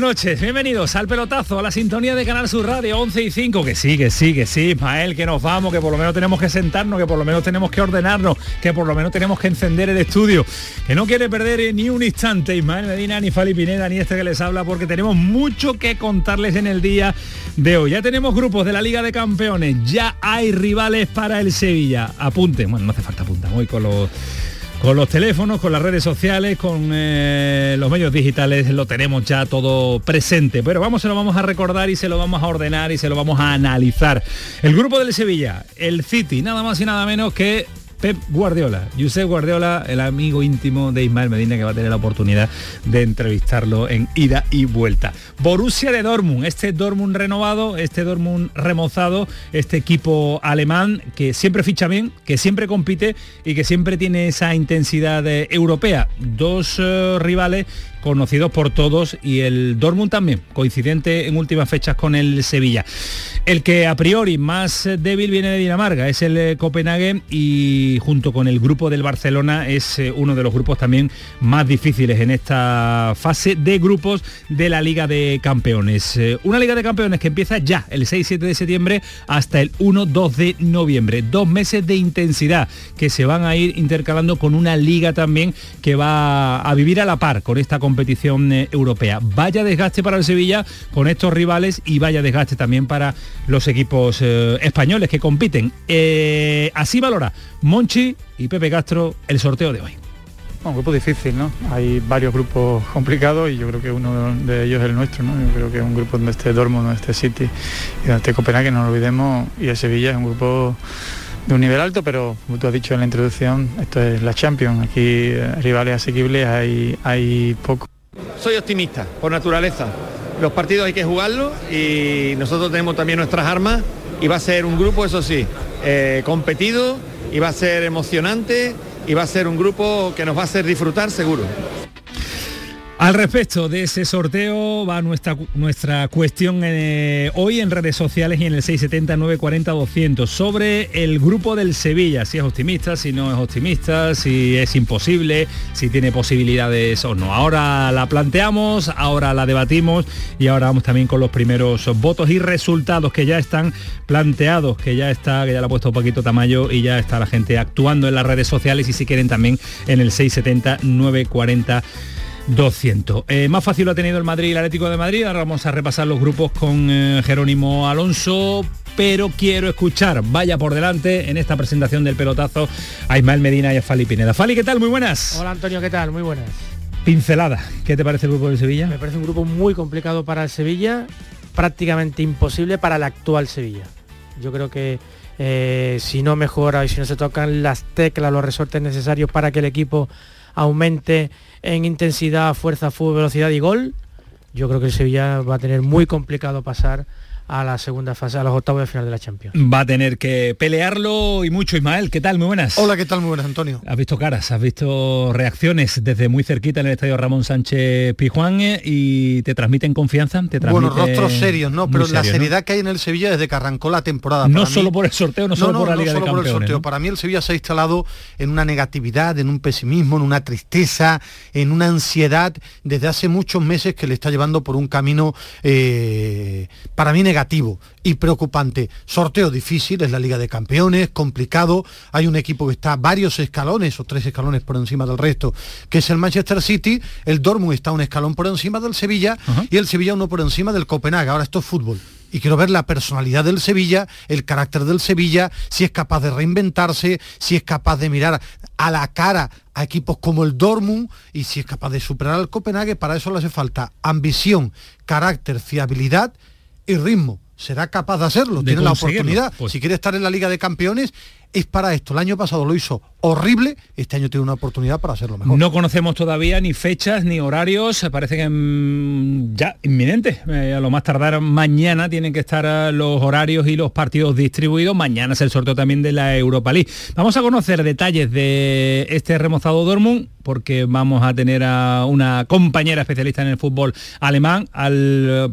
Buenas noches. Bienvenidos al pelotazo, a la sintonía de Canal Sur Radio 11 y 5. Que sí, que sí, que sí, Ismael, que nos vamos, que por lo menos tenemos que sentarnos, que por lo menos tenemos que ordenarnos, que por lo menos tenemos que encender el estudio. Que no quiere perder ni un instante Ismael Medina, ni Fali Pineda, ni este que les habla, porque tenemos mucho que contarles en el día de hoy. Ya tenemos grupos de la Liga de Campeones, ya hay rivales para el Sevilla. Apunten, bueno, no hace falta apuntar, voy con los con los teléfonos, con las redes sociales, con eh, los medios digitales, lo tenemos ya todo presente. Pero vamos, se lo vamos a recordar y se lo vamos a ordenar y se lo vamos a analizar. El grupo del Sevilla, el City, nada más y nada menos que Pep Guardiola, Josep Guardiola, el amigo íntimo de Ismael Medina que va a tener la oportunidad de entrevistarlo en ida y vuelta. Borussia de Dortmund, este Dortmund renovado, este Dortmund remozado, este equipo alemán que siempre ficha bien, que siempre compite y que siempre tiene esa intensidad eh, europea. Dos eh, rivales conocidos por todos y el Dortmund también, coincidente en últimas fechas con el Sevilla. El que a priori más débil viene de Dinamarca, es el eh, Copenhague y junto con el grupo del Barcelona es eh, uno de los grupos también más difíciles en esta fase de grupos de la Liga de Campeones. Eh, una Liga de Campeones que empieza ya el 6-7 de septiembre hasta el 1-2 de noviembre. Dos meses de intensidad que se van a ir intercalando con una liga también que va a vivir a la par con esta competición europea. Vaya desgaste para el Sevilla con estos rivales y vaya desgaste también para los equipos eh, españoles que compiten. Eh, así valora Monchi y Pepe Castro el sorteo de hoy. Un grupo difícil, ¿no? Hay varios grupos complicados y yo creo que uno de ellos es el nuestro, ¿no? Yo creo que es un grupo donde esté Dortmund, donde esté City y donde esté Copenhague, no lo olvidemos, y el Sevilla es un grupo de un nivel alto, pero como tú has dicho en la introducción, esto es la Champions, aquí eh, rivales asequibles hay, hay poco. Soy optimista, por naturaleza los partidos hay que jugarlos y nosotros tenemos también nuestras armas y va a ser un grupo, eso sí, eh, competido y va a ser emocionante y va a ser un grupo que nos va a hacer disfrutar seguro. Al respecto de ese sorteo va nuestra, nuestra cuestión eh, hoy en redes sociales y en el 670-940-200 sobre el grupo del Sevilla, si es optimista, si no es optimista, si es imposible, si tiene posibilidades o no. Ahora la planteamos, ahora la debatimos y ahora vamos también con los primeros votos y resultados que ya están planteados, que ya está, que ya lo ha puesto Paquito Tamayo y ya está la gente actuando en las redes sociales y si quieren también en el 670-940. 200. Eh, más fácil lo ha tenido el Madrid y el Atlético de Madrid. Ahora vamos a repasar los grupos con eh, Jerónimo Alonso. Pero quiero escuchar, vaya por delante en esta presentación del pelotazo a Ismael Medina y a Fali Pineda. Fali, ¿qué tal? Muy buenas. Hola Antonio, ¿qué tal? Muy buenas. Pincelada, ¿qué te parece el grupo del Sevilla? Me parece un grupo muy complicado para el Sevilla, prácticamente imposible para el actual Sevilla. Yo creo que eh, si no mejora y si no se tocan las teclas, los resortes necesarios para que el equipo aumente en intensidad, fuerza, fútbol, velocidad y gol, yo creo que el Sevilla va a tener muy complicado pasar a la segunda fase, a los octavos de final de la Champions. Va a tener que pelearlo y mucho, Ismael. ¿Qué tal? Muy buenas. Hola, ¿qué tal? Muy buenas, Antonio. Has visto caras, has visto reacciones desde muy cerquita en el estadio Ramón Sánchez Pijuán eh, y te transmiten confianza, te Bueno, rostros serios, ¿no? Pero la seriedad que hay en el Sevilla desde que arrancó la temporada. No solo por el sorteo, no, solo por la Liga no solo por el sorteo. Para mí el Sevilla se ha instalado en una negatividad, en un pesimismo, en una tristeza, en una ansiedad desde hace muchos meses que le está llevando por un camino eh, para mí negativo negativo y preocupante. Sorteo difícil, es la Liga de Campeones, complicado. Hay un equipo que está varios escalones o tres escalones por encima del resto, que es el Manchester City. El Dortmund está un escalón por encima del Sevilla y el Sevilla uno por encima del Copenhague. Ahora esto es fútbol y quiero ver la personalidad del Sevilla, el carácter del Sevilla, si es capaz de reinventarse, si es capaz de mirar a la cara a equipos como el Dortmund y si es capaz de superar al Copenhague, para eso le hace falta ambición, carácter, fiabilidad y ritmo. Será capaz de hacerlo, tiene la oportunidad. Pues Si quiere estar en la Liga de Campeones, es para esto. El año pasado lo hizo horrible, este año tiene una oportunidad para hacerlo mejor. No conocemos todavía ni fechas ni horarios, parece que mm, ya inminente. Eh, a lo más tardar mañana tienen que estar eh, los horarios y los partidos distribuidos. Mañana es el sorteo también de la Europa League. Vamos a conocer detalles de este remozado Dortmund porque vamos a tener a una compañera especialista en el fútbol alemán, al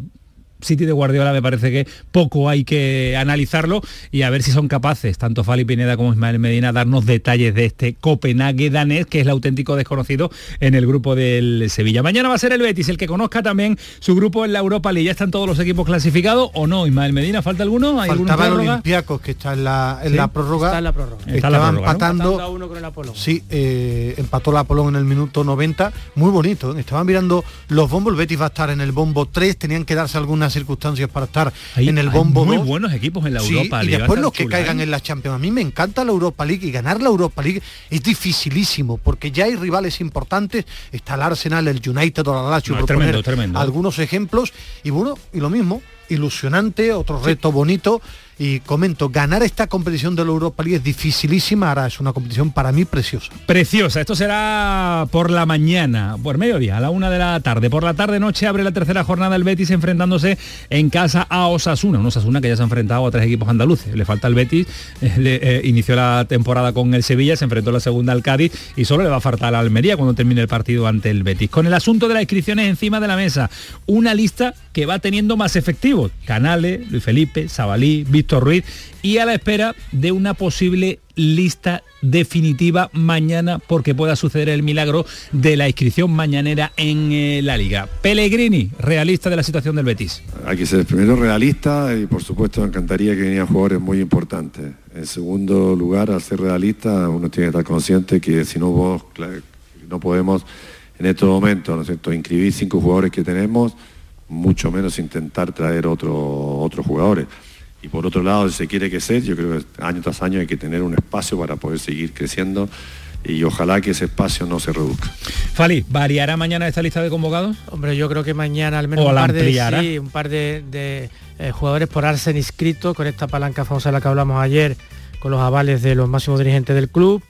City de Guardiola me parece que poco hay que analizarlo y a ver si son capaces, tanto Fali Pineda como Ismael Medina, darnos detalles de este Copenhague danés, que es el auténtico desconocido en el grupo del Sevilla. Mañana va a ser el Betis, el que conozca también su grupo en la Europa League. ¿Ya están todos los equipos clasificados o no? Ismael Medina, ¿falta alguno? ¿Hay Faltaba el? Olympiacos, que está en la, en Sí, la prórroga. Está en la prórroga. Está en la Estaban prórroga, ¿no? empatando a uno con el Apolón. Sí, eh, empató la Apolón en el minuto 90. Muy bonito. ¿eh? Estaban mirando los bombos. El Betis va a estar en el bombo 3. Tenían que darse algunas circunstancias para estar Hay- en el hay bombo muy 2. buenos equipos en la Sí, Europa y League. a después los que chula, caigan ¿eh? en la Champions. A mí me encanta la Europa League y ganar la Europa League es dificilísimo porque ya hay rivales importantes. Está el Arsenal, el United o la Lazio, No, tremendo, tremendo. algunos ejemplos. Y bueno, y lo mismo, ilusionante, otro reto bonito. Y comento, ganar esta competición de la Europa League es dificilísima. Ahora es una competición para mí preciosa. Preciosa, esto será por la mañana, por mediodía, a la una de la tarde. Por la tarde noche abre la tercera jornada el Betis enfrentándose en casa a Osasuna. Un Osasuna que ya se ha enfrentado a tres equipos andaluces. Le falta el Betis, eh, le- eh, inició la temporada con el Sevilla, se enfrentó la segunda al Cádiz y solo le va a faltar a Almería cuando termine el partido ante el Betis. Con el asunto de las inscripciones encima de la mesa, una lista que va teniendo más efectivos. Canales, Luis Felipe, Sabalí, Víctor Ruiz y a la espera de una posible lista definitiva mañana porque pueda suceder el milagro de la inscripción mañanera en eh, la liga. Pellegrini, realista de la situación del Betis. Hay que ser primero realista y por supuesto encantaría que vinieran jugadores muy importantes. En segundo lugar, al ser realista, uno tiene que estar consciente que si no vos, no podemos en estos momentos, ¿no es cierto?, inscribir cinco jugadores que tenemos, mucho menos intentar traer otro- otros jugadores. Y por otro lado, si se quiere crecer, yo creo que año tras año hay que tener un espacio para poder seguir creciendo y ojalá que ese espacio no se reduzca. Fali, ¿variará mañana esta lista de convocados? Hombre, yo creo que mañana al menos O un la par de, sí, un par de, de, eh, jugadores por Arsen inscritos con esta palanca famosa de la que hablamos ayer, con los avales de los máximos dirigentes del club.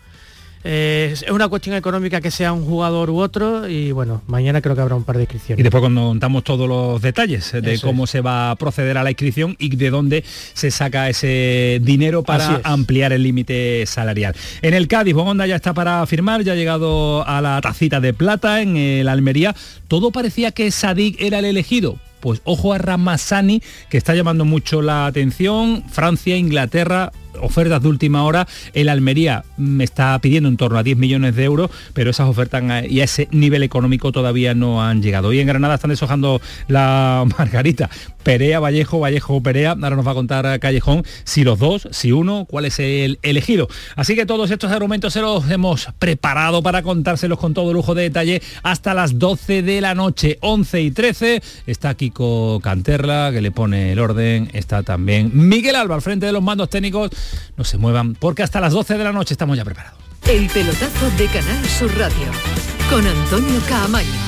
Eh, es una cuestión económica que sea un jugador u otro y bueno, mañana creo que habrá un par de Y inscripciones. después cuando contamos todos los detalles de Eso cómo se va a proceder a la inscripción y de dónde se saca ese dinero para ampliar el límite salarial. En el Cádiz, Bongonda ya está para firmar, ya ha llegado a la tacita de plata en el Almería. Todo parecía que Sadik era el elegido. Pues ojo a Ramazani, que está llamando mucho la atención. Francia, Inglaterra, ofertas de última hora. El Almería me está pidiendo en torno a 10 millones de euros, pero esas ofertas y a ese nivel económico todavía no han llegado. Hoy en Granada están deshojando la margarita. Perea, Vallejo, Vallejo, Perea. Ahora nos va a contar Callejón si los dos, si uno, cuál es el elegido. Así que todos estos argumentos se los hemos preparado para contárselos con todo lujo de detalle hasta las 12 de la noche, 11 y 13. Está Kiko Canterla, que le pone el orden. Está también Miguel Alba al frente de los mandos técnicos. No se muevan, porque hasta las 12 de la noche estamos ya preparados. El pelotazo de Canal Sur Radio con Antonio Caamaño.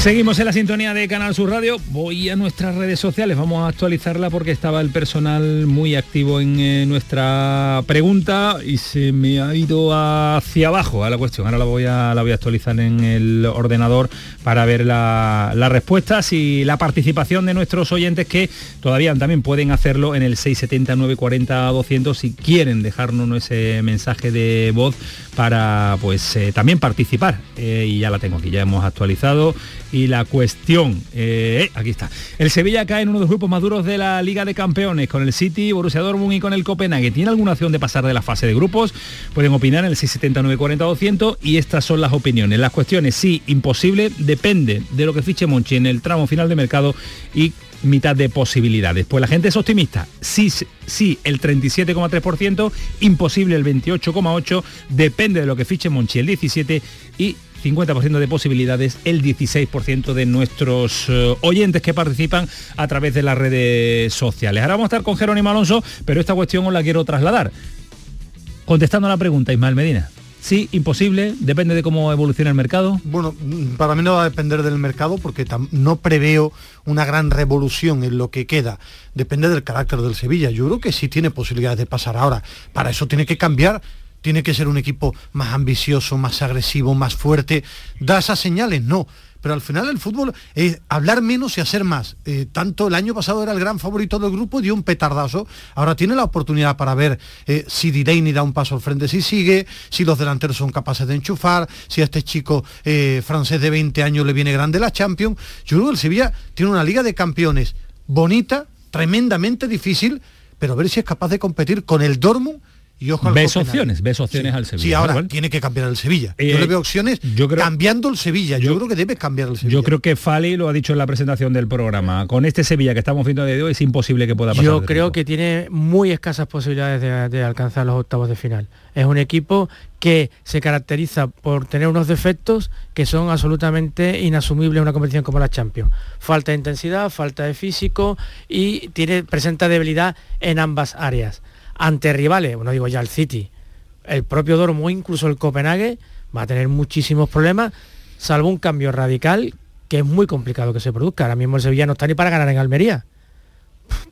Seguimos en la sintonía de Canal Sur Radio. Voy a nuestras redes sociales, vamos a actualizarla porque estaba el personal muy activo en eh, nuestra pregunta y se me ha ido hacia abajo a la cuestión. Ahora la voy a, la voy a actualizar en el ordenador para ver las respuestas y la participación de nuestros oyentes que todavía también pueden hacerlo en el 670 940 200 si quieren dejarnos ese mensaje de voz para pues eh, también participar. Eh, y ya la tengo aquí, ya hemos actualizado y la cuestión, eh, aquí está. El Sevilla cae en uno de los grupos más duros de la Liga de Campeones, con el City, Borussia Dortmund y con el Copenhague. ¿Tiene alguna opción de pasar de la fase de grupos? Pueden opinar en el 679 40 200 y estas son las opiniones. Las cuestiones, sí, imposible, depende de lo que fiche Monchi en el tramo final de mercado y mitad de posibilidades. Pues la gente es optimista. Sí, sí, el 37,3%, imposible el 28,8%, depende de lo que fiche Monchi el 17% y 50% de posibilidades el 16% de nuestros eh, oyentes que participan a través de las redes sociales. Ahora vamos a estar con Jerónimo Alonso, pero esta cuestión os la quiero trasladar. Contestando a la pregunta, Ismael Medina. Sí, imposible, depende de cómo evoluciona el mercado. Bueno, para mí no va a depender del mercado porque no preveo una gran revolución en lo que queda. Depende del carácter del Sevilla. Yo creo que sí tiene posibilidades de pasar ahora. Para eso tiene que cambiar tiene que ser un equipo más ambicioso, más agresivo, más fuerte. ¿Da esas señales? No. Pero al final el fútbol es hablar menos y hacer más. Eh, tanto el año pasado era el gran favorito del grupo, dio un petardazo. Ahora tiene la oportunidad para ver eh, si Direini da un paso al frente si sigue, si los delanteros son capaces de enchufar, si a este chico eh, francés de 20 años le viene grande la Champions. Yo creo que el Sevilla tiene una liga de campeones bonita, tremendamente difícil, pero a ver si es capaz de competir con el Dortmund y ves opciones, ves opciones al Sevilla. Sí, ahora tiene que cambiar el Sevilla. yo le eh, veo opciones yo creo, cambiando el Sevilla. Yo, creo que debe cambiar el Sevilla. Yo creo que Fali lo ha dicho en la presentación del programa. Con este Sevilla que estamos viendo de hoy es imposible que pueda pasar. Yo creo que tiene muy escasas posibilidades de, alcanzar los octavos de final. Es un equipo que se caracteriza por tener unos defectos que son absolutamente inasumibles en una competición como la Champions. Falta de intensidad, falta de físico y tiene, presenta debilidad en ambas áreas ante rivales, bueno digo ya el City, el propio Dortmund, incluso el Copenhague, va a tener muchísimos problemas, salvo un cambio radical que es muy complicado que se produzca. Ahora mismo el Sevilla no está ni para ganar en Almería.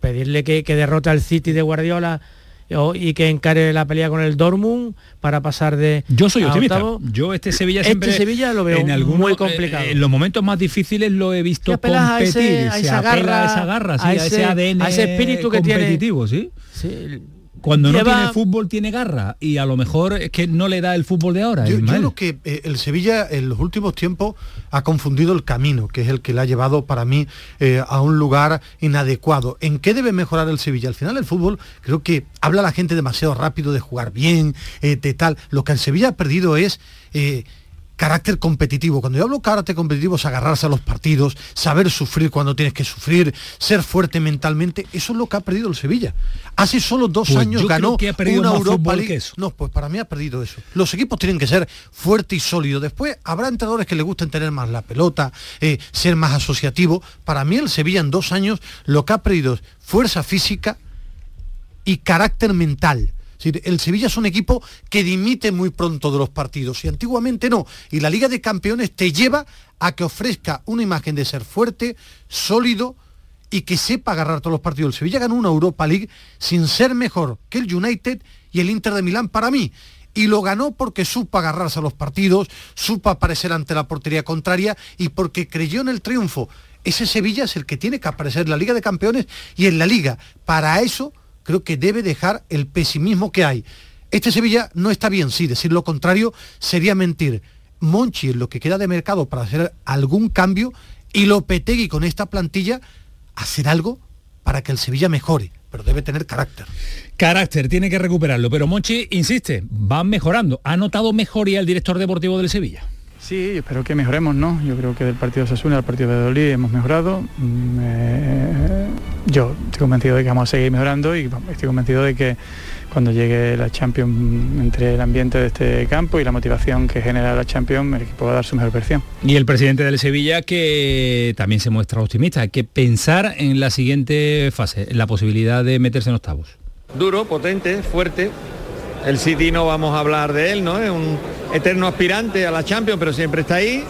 Pedirle que, que derrote al City de Guardiola y que encare la pelea con el Dortmund para pasar de yo soy optimista yo este Sevilla este siempre este Sevilla lo veo en muy complicado en los momentos más difíciles lo he visto competir a, ese, a esa garra, a esa garra a, ese, ADN a ese espíritu que tiene ¿sí? sí cuando no tiene fútbol tiene garra y a lo mejor es que no le da el fútbol de ahora. Yo, creo que eh, el Sevilla en los últimos tiempos ha confundido el camino, que es el que le ha llevado para mí eh, a un lugar inadecuado. ¿En qué debe mejorar el Sevilla? Al final el fútbol creo que habla la gente demasiado rápido de jugar bien, eh, de tal. Lo que el Sevilla ha perdido es carácter competitivo. Cuando yo hablo carácter competitivo es agarrarse a los partidos, saber sufrir cuando tienes que sufrir, ser fuerte mentalmente. Eso es lo que ha perdido el Sevilla. Hace solo dos pues años ganó que ha perdido una Europa League. No, pues para mí ha perdido eso. Los equipos tienen que ser fuertes y sólidos. Después habrá entrenadores que les gusten tener más la pelota, eh, ser más asociativo. Para mí el Sevilla en dos años lo que ha perdido es fuerza física y carácter mental el Sevilla es un equipo que dimite muy pronto de los partidos y antiguamente no. Y la Liga de Campeones te lleva a que ofrezca una imagen de ser fuerte, sólido y que sepa agarrar todos los partidos. El Sevilla ganó una Europa League sin ser mejor que el United y el Inter de Milán para mí y lo ganó porque supo agarrarse a los partidos, supo aparecer ante la portería contraria y porque creyó en el triunfo. Ese Sevilla es el que tiene que aparecer en la Liga de Campeones y en la Liga. Para eso creo que debe dejar el pesimismo que hay. Este Sevilla no está bien, sí, decir lo contrario sería mentir. Monchi en lo que queda de mercado para hacer algún cambio y Lopetegui con esta plantilla hacer algo para que el Sevilla mejore, pero debe tener carácter. Carácter, tiene que recuperarlo, pero Monchi insiste, van mejorando. ¿Ha notado mejoría el director deportivo del Sevilla? Sí, espero que mejoremos, ¿no? Yo creo que del partido de Sasuna al partido de Dolí hemos mejorado. Mm, eh, yo estoy convencido de que vamos a seguir mejorando y estoy convencido de que cuando llegue la Champions entre el ambiente de este campo y la motivación que genera la Champions, el equipo va a dar su mejor versión. Y el presidente del Sevilla que también se muestra optimista, hay que pensar en la siguiente fase, en la posibilidad de meterse en octavos. Duro, potente, fuerte. El City no vamos a hablar de él, ¿no? Es un eterno aspirante a la Champions, pero siempre está ahí.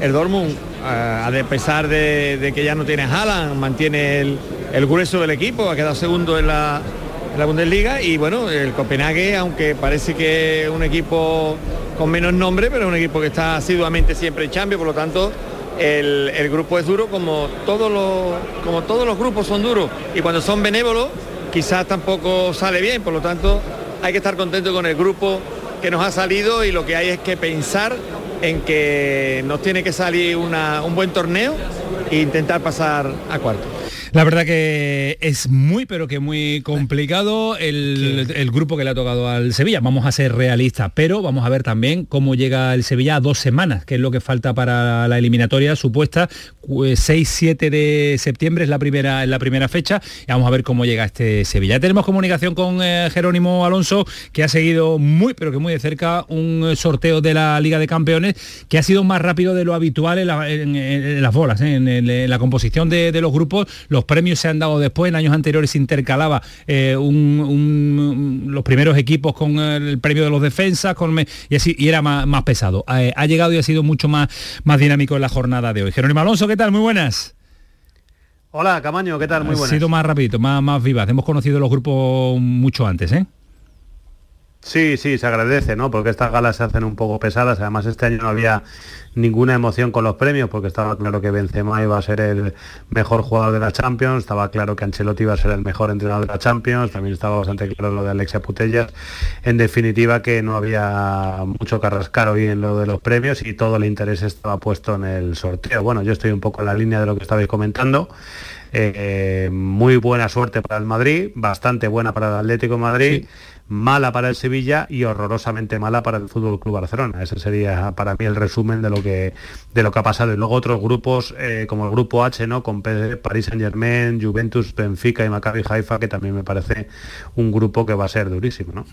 El Dortmund, a pesar de, que ya no tiene Haaland, mantiene el, grueso del equipo, ha quedado segundo en la, la Bundesliga y bueno, el Copenhague, aunque parece que es un equipo con menos nombre, pero es un equipo que está asiduamente siempre en Champions, por lo tanto el, grupo es duro como todos, los, como todos los grupos son duros y cuando son benévolos quizás tampoco sale bien, por lo tanto hay que estar contento con el grupo que nos ha salido y lo que hay es que pensar en que nos tiene que salir un buen torneo e intentar pasar a cuarto. La verdad que es muy, pero que muy complicado el, grupo que le ha tocado al Sevilla. Vamos a ser realistas, pero vamos a ver también cómo llega el Sevilla a dos semanas, que es lo que falta para la eliminatoria supuesta. 6-7 de septiembre es la primera, la primera fecha y vamos a ver cómo llega este Sevilla. Ya tenemos comunicación con eh, Jerónimo Alonso, que ha seguido muy, pero que muy de cerca un sorteo de la Liga de Campeones, que ha sido más rápido de lo habitual en, las bolas, ¿eh? en, la composición de, los grupos los premios se han dado después, en años anteriores se intercalaba eh, los primeros equipos con el premio de los defensas con, y así y era más, pesado. Ha llegado y ha sido mucho más, más dinámico en la jornada de hoy. Jerónimo Alonso, ¿qué tal? Muy buenas. Hola, Camaño, ¿qué tal? Muy buenas. Ha sido más rapidito, más, más vivaz. Hemos conocido los grupos mucho antes, ¿eh? Sí, sí, se agradece, ¿no? Porque estas galas se hacen un poco pesadas. Además, este año no había ninguna emoción con los premios, porque estaba claro que Benzema iba a ser el mejor jugador de la Champions, estaba claro que Ancelotti iba a ser el mejor entrenador de la Champions, también estaba bastante claro lo de Alexia Putellas. En definitiva, que no había mucho que rascar hoy en lo de los premios y todo el interés estaba puesto en el sorteo. Bueno, yo estoy un poco en la línea de lo que estabais comentando. Eh, muy buena suerte para el Madrid, bastante buena para el Atlético Madrid mala para el Sevilla y horrorosamente mala para el Fútbol Club Barcelona. Ese sería para mí el resumen de lo que de lo que ha pasado. Y luego otros grupos eh, como el grupo H, ¿no? Con París Saint Germain, Juventus, Benfica y Maccabi Haifa, que también me parece un grupo que va a ser durísimo. ¿no?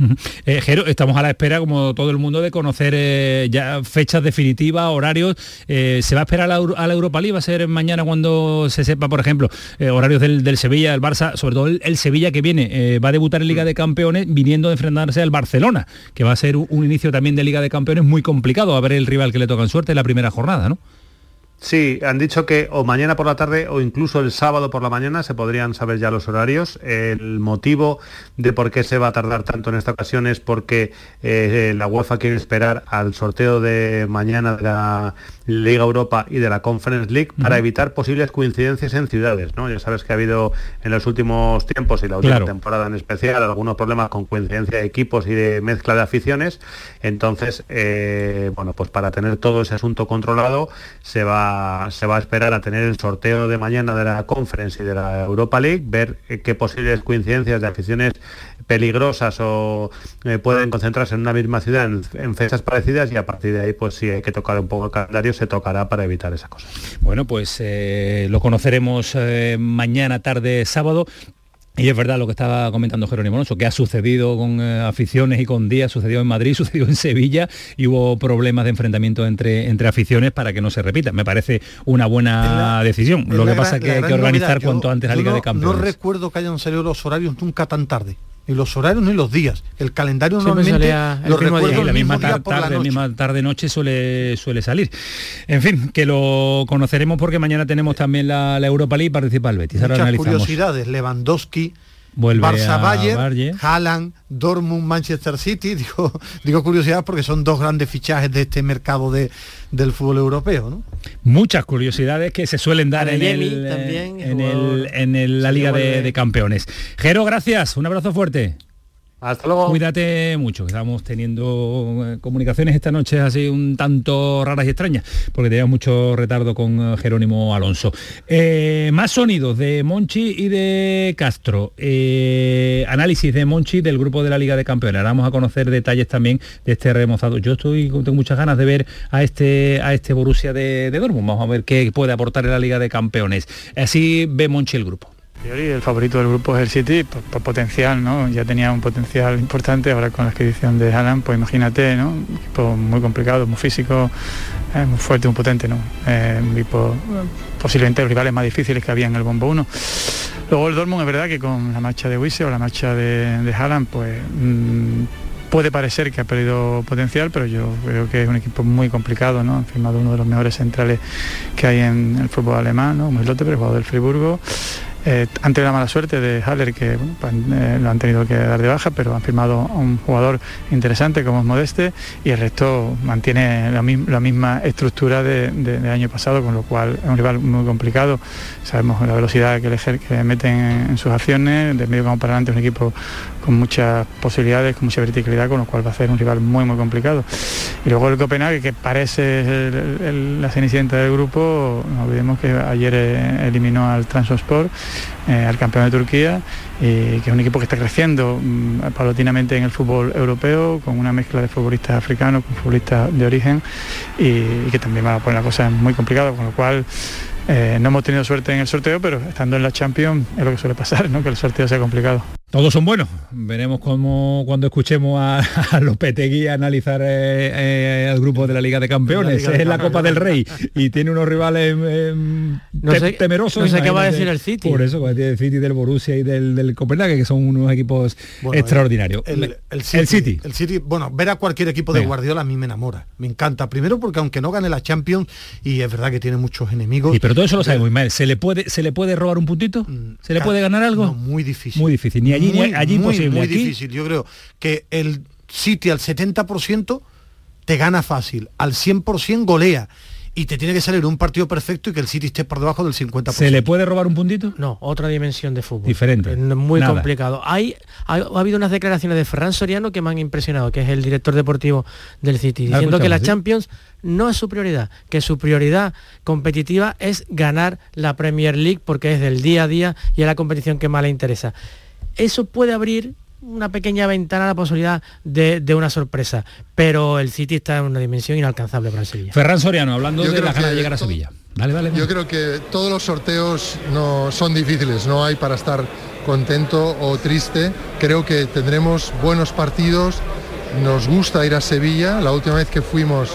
Eh, Jero, estamos a la espera, como todo el mundo, de conocer eh, ya fechas definitivas, horarios. ¿Se va a esperar a la, Europa League? ¿Va a ser mañana cuando se sepa, por ejemplo, horarios del, Sevilla, del Barça, sobre todo el Sevilla que viene, va a debutar en Liga de Campeones viniendo de enfrentarse al Barcelona, que va a ser un, inicio también de Liga de Campeones muy complicado, a ver el rival que le toca en suerte en la primera jornada, ¿no? Sí, han dicho que o mañana por la tarde o incluso el sábado por la mañana se podrían saber ya los horarios. El motivo de por qué se va a tardar tanto en esta ocasión es porque eh, la UEFA quiere esperar al sorteo de mañana de la Liga Europa y de la Conference League para evitar posibles coincidencias en ciudades. ¿no? Ya sabes que ha habido en los últimos tiempos y la última temporada en especial algunos problemas con coincidencia de equipos y de mezcla de aficiones. Entonces, eh, bueno, pues para tener todo ese asunto controlado se va, se va a esperar a tener el sorteo de mañana de la Conference y de la Europa League, ver eh, qué posibles coincidencias de aficiones peligrosas o eh, pueden concentrarse en una misma ciudad en, fechas parecidas y a partir de ahí pues si hay que tocar un poco el calendario se tocará para evitar esa cosa. Bueno, pues eh, lo conoceremos mañana tarde sábado. Y es verdad lo que estaba comentando Jerónimo Alonso, que ha sucedido con aficiones y con días, sucedió en Madrid, sucedió en Sevilla y hubo problemas de enfrentamiento entre, entre aficiones para que no se repita. Me parece una buena decisión. Lo que pasa es que hay que organizar cuanto antes la Liga de Campeones. No recuerdo que hayan salido los horarios nunca tan tarde ni los horarios ni los días. El calendario normalmente lo recuerdo la misma tarde, misma tarde noche suele suele salir. En fin, que lo conoceremos porque mañana tenemos también la, Europa League y participa el Betis. Muchas curiosidades, Lewandowski, Vuelve Barça Bayern, Haaland, Dortmund, Manchester City, digo, digo curiosidad porque son dos grandes fichajes de este mercado de, del fútbol europeo. ¿no? muchas curiosidades que se suelen dar en, el, en, la Liga de, Campeones. Jero, gracias, un abrazo fuerte. Hasta luego. Cuídate mucho, estamos teniendo eh, comunicaciones esta noche así un tanto raras y extrañas, porque teníamos mucho retardo con eh, Jerónimo Alonso. Eh, más sonidos de Monchi y de Castro. análisis de Monchi del grupo de la Liga de Campeones. Ahora vamos a conocer detalles también de este remozado. Yo estoy tengo muchas ganas de ver a este a este Borussia de, de Dortmund. Vamos a ver qué puede aportar en la Liga de Campeones. Así ve Monchi el grupo. El favorito del grupo es el City por, potencial, ¿no? Ya tenía un potencial importante, ahora con la adquisición de Haaland, pues imagínate, ¿no? Un equipo muy complicado, muy físico, eh, muy fuerte, muy potente, ¿no? Eh, un posiblemente los rivales más difíciles que había en el Bombo 1. Luego el Dortmund es verdad que con la marcha de Wisse o la marcha de, de pues mm, puede parecer que ha perdido potencial, pero yo creo que es un equipo muy complicado, ¿no? Han firmado uno de los mejores centrales que hay en el fútbol alemán, ¿no? Muy lote, pero jugador del Friburgo. Eh, han tenido la mala suerte de Haller, que pues, eh, lo han tenido que dar de baja, pero han firmado a un jugador interesante como es Modeste y el resto mantiene la, misma estructura de, año pasado, con lo cual es un rival muy complicado. Sabemos la velocidad que, le, que meten en, sus acciones, de medio como para adelante un equipo con muchas posibilidades, con mucha verticalidad, con lo cual va a ser un rival muy muy complicado. Y luego el Copenhague, que parece la cenicienta del grupo, no olvidemos que ayer eh, eliminó al Transosport, eh, al campeón de Turquía, que es un equipo que está creciendo mm, paulatinamente en el fútbol europeo, con una mezcla de futbolistas africanos, con futbolistas de origen, y, que también va a poner la cosa muy complicada, con lo cual eh, no hemos tenido suerte en el sorteo, pero estando en la Champions es lo que suele pasar, ¿no? que el sorteo sea complicado. Todos son buenos. Veremos cómo cuando escuchemos a, a Lopetegui analizar eh, eh, al grupo de la Liga de Campeones. es la Copa del Rey y tiene unos rivales em, temerosos. No sé qué va a decir el City. Por eso, el City del Borussia y del, del Copenhague, que son unos equipos extraordinarios. El, City, el, City, Bueno, ver a cualquier equipo de Guardiola a mí me enamora. Me encanta. Primero porque aunque no gane la Champions, y es verdad que tiene muchos enemigos. Y pero todo eso lo sabe muy mal. ¿Se le puede, ¿se le puede robar un puntito? Mm, ¿Se le puede ganar algo? muy difícil. Muy difícil. Ni allí, muy, allí muy, Muy difícil. Yo creo que el City al 70% te gana fácil, al 100% golea y te tiene que salir un partido perfecto y que el City esté por debajo del 50%. ¿Se le puede robar un puntito? No, otra dimensión de fútbol. Diferente. Muy complicado. Hay, ha, habido unas declaraciones de Ferran Soriano que me han impresionado, que es el director deportivo del City, diciendo que la Champions no es su prioridad, que su prioridad competitiva es ganar la Premier League porque es del día a día y es la competición que más le interesa eso puede abrir una pequeña ventana a la posibilidad de, una sorpresa, pero el City está en una dimensión inalcanzable para el Sevilla. Ferran Soriano, hablando de la gana de llegar a Sevilla. Yo creo que todos los sorteos no son difíciles, no hay para estar contento o triste. Creo que tendremos buenos partidos. Nos gusta ir a Sevilla. La última vez que fuimos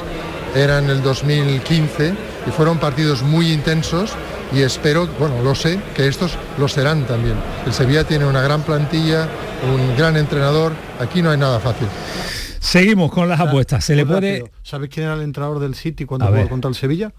era en el 2015 y fueron partidos muy intensos y espero, bueno, lo sé, que estos lo serán también. El Sevilla tiene una gran plantilla, un gran entrenador, aquí no hay nada fácil. Seguimos con las apuestas. Se le puede. ¿Sabes quién era el entrenador del City cuando jugó contra el Sevilla?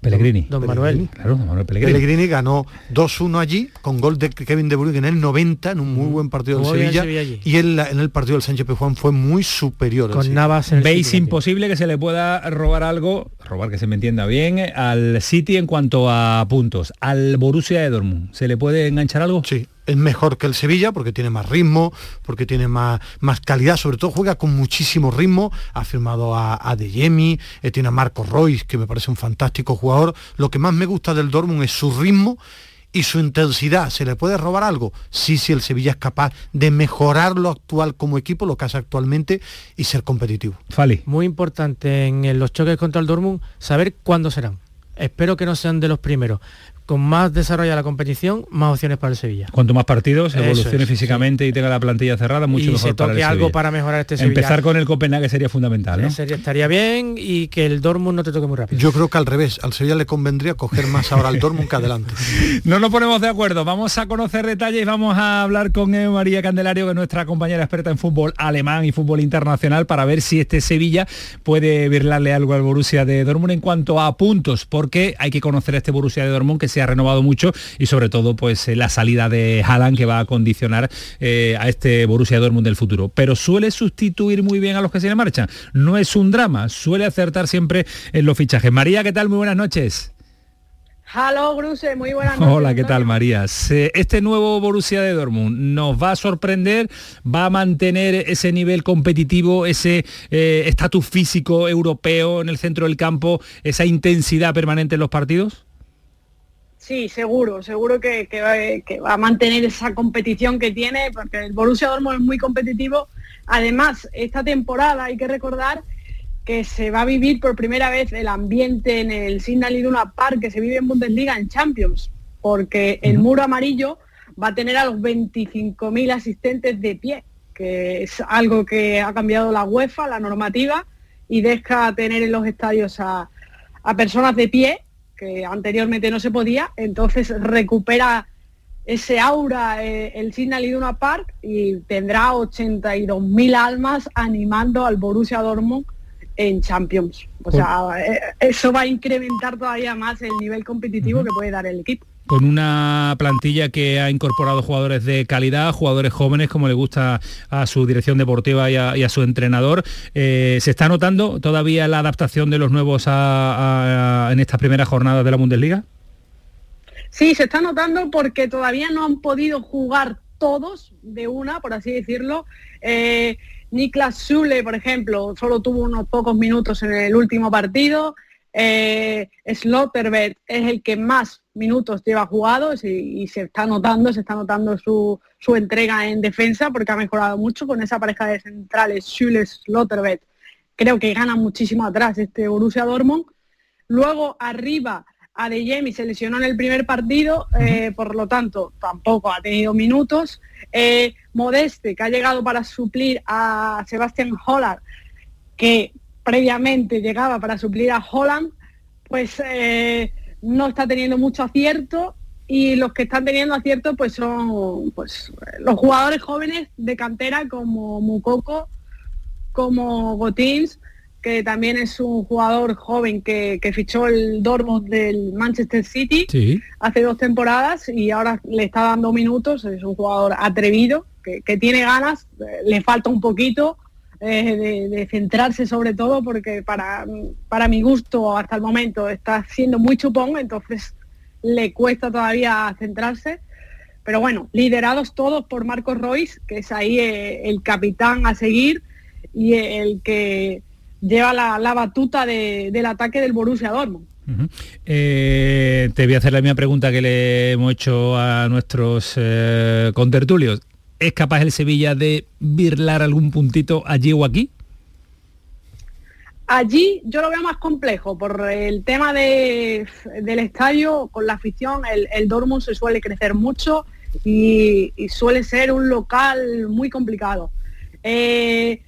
Pellegrini. Don, Manuel. Claro, don Manuel Pellegrini. Pellegrini ganó 2-1 allí con gol de Kevin De Bruyne en el 90 en un muy buen partido del Sevilla, y en, en, el partido del Sánchez Pizjuán fue muy superior. Con Navas en Veis imposible que se le pueda robar algo, robar que se me entienda bien, al City en cuanto a puntos. Al Borussia de Dortmund, ¿se le puede enganchar algo? Sí, es mejor que el Sevilla porque tiene más ritmo, porque tiene más, más calidad, sobre todo juega con muchísimo ritmo, ha firmado a, a De Jemi, eh, tiene a Marco Royce, que me parece un fantástico jugador. Lo que más me gusta del Dortmund es su ritmo y su intensidad. ¿Se le puede robar algo? Sí, sí, el Sevilla es capaz de mejorar lo actual como equipo, lo que hace actualmente, y ser competitivo. Fali. Muy importante en los choques contra el Dortmund saber cuándo serán. Espero que no sean de los primeros con más desarrollo de la competición, más opciones para el Sevilla. Cuanto más partidos, evolucione físicamente y tenga la plantilla cerrada, mucho mejor para el algo para mejorar este Sevilla. Empezar con el Copenhague sería fundamental, ¿no? estaría bien y que el Dortmund no te toque muy rápido. Yo creo que al revés, al Sevilla le convendría coger más ahora al Dortmund que adelante. no nos ponemos de acuerdo, vamos a conocer detalles y vamos a hablar con María Candelario, que es nuestra compañera experta en fútbol alemán y fútbol internacional, para ver si este Sevilla puede virlarle algo al Borussia de Dortmund en cuanto a puntos, porque hay que conocer a este Borussia de Dortmund que se ha renovado mucho y sobre todo pues eh, la salida de Haaland que va a condicionar eh, a este Borussia Dortmund del futuro. Pero suele sustituir muy bien a los que se le marchan. No es un drama, suele acertar siempre en los fichajes. María, ¿qué tal? Muy buenas noches. Halo, Gruse, muy buenas noches. Hola, ¿qué tal, María? Este nuevo Borussia de Dortmund nos va a sorprender, va a mantener ese nivel competitivo, ese eh, estatus físico europeo en el centro del campo, esa intensidad permanente en los partidos. Sí, seguro, seguro que, va, a mantener esa competición que tiene, porque el Borussia Dortmund es muy competitivo. Además, esta temporada hay que recordar que se va a vivir por primera vez el ambiente en el Signal Iduna Park que se vive en Bundesliga en Champions, porque el muro amarillo va a tener a los 25.000 asistentes de pie, que es algo que ha cambiado la UEFA, la normativa, y deja tener en los estadios a, personas de pie, que anteriormente no se podía, entonces recupera ese aura eh, el Signal Iduna Park y tendrá 82.000 almas animando al Borussia Dortmund en Champions. O sea, eh, eso va a incrementar todavía más el nivel competitivo que puede dar el equipo. Con una plantilla que ha incorporado jugadores de calidad, jugadores jóvenes, como le gusta a su dirección deportiva y a, su entrenador. Eh, ¿Se está notando todavía la adaptación de los nuevos en estas primeras jornadas de la Bundesliga? Sí, se está notando porque todavía no han podido jugar todos de una, por así decirlo. Eh, Niklas Zule, por ejemplo, solo tuvo unos pocos minutos en el último partido. Eh, es el que más minutos lleva jugados y, se está notando, se está notando su, entrega en defensa porque ha mejorado mucho con esa pareja de centrales, Zule Slotterbert. Creo que gana muchísimo atrás este Borussia Dortmund. Luego arriba a De se lesionó en el primer partido, eh, por lo tanto tampoco ha tenido minutos. Eh, Modeste, que ha llegado para suplir a Sebastián Holland, que previamente llegaba para suplir a Holland, pues eh, no está teniendo mucho acierto y los que están teniendo acierto pues son pues los jugadores jóvenes de cantera como Mukoko, como Gotins, que también es un jugador joven que, fichó el Dortmund del Manchester City hace dos temporadas y ahora le está dando minutos, es un jugador atrevido, que, tiene ganas, le falta un poquito de, centrarse sobre todo porque para, para mi gusto hasta el momento está siendo muy chupón, entonces le cuesta todavía centrarse. Pero bueno, liderados todos por Marcos Royce, que es ahí eh, el capitán a seguir y el que lleva la, batuta del ataque del Borussia Dortmund. Eh, te voy a hacer la misma pregunta que le hemos hecho a nuestros eh, contertulios. ¿Es capaz el Sevilla de birlar algún puntito allí o aquí? Allí yo lo veo más complejo por el tema del estadio con la afición. El, el Dortmund se suele crecer mucho y, suele ser un local muy complicado. Eh,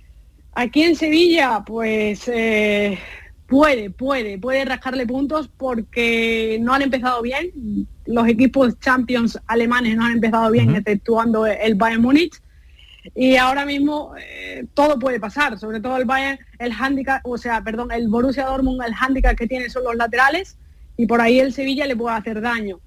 Aquí en Sevilla, pues eh, puede, puede, puede rascarle puntos porque no han empezado bien. Los equipos champions alemanes no han empezado bien, exceptuando el Bayern Múnich. Y ahora mismo eh, todo puede pasar, sobre todo el Bayern, el handicap, o sea, perdón, el Borussia Dortmund, el handicap que tiene son los laterales y por ahí el Sevilla le puede hacer daño.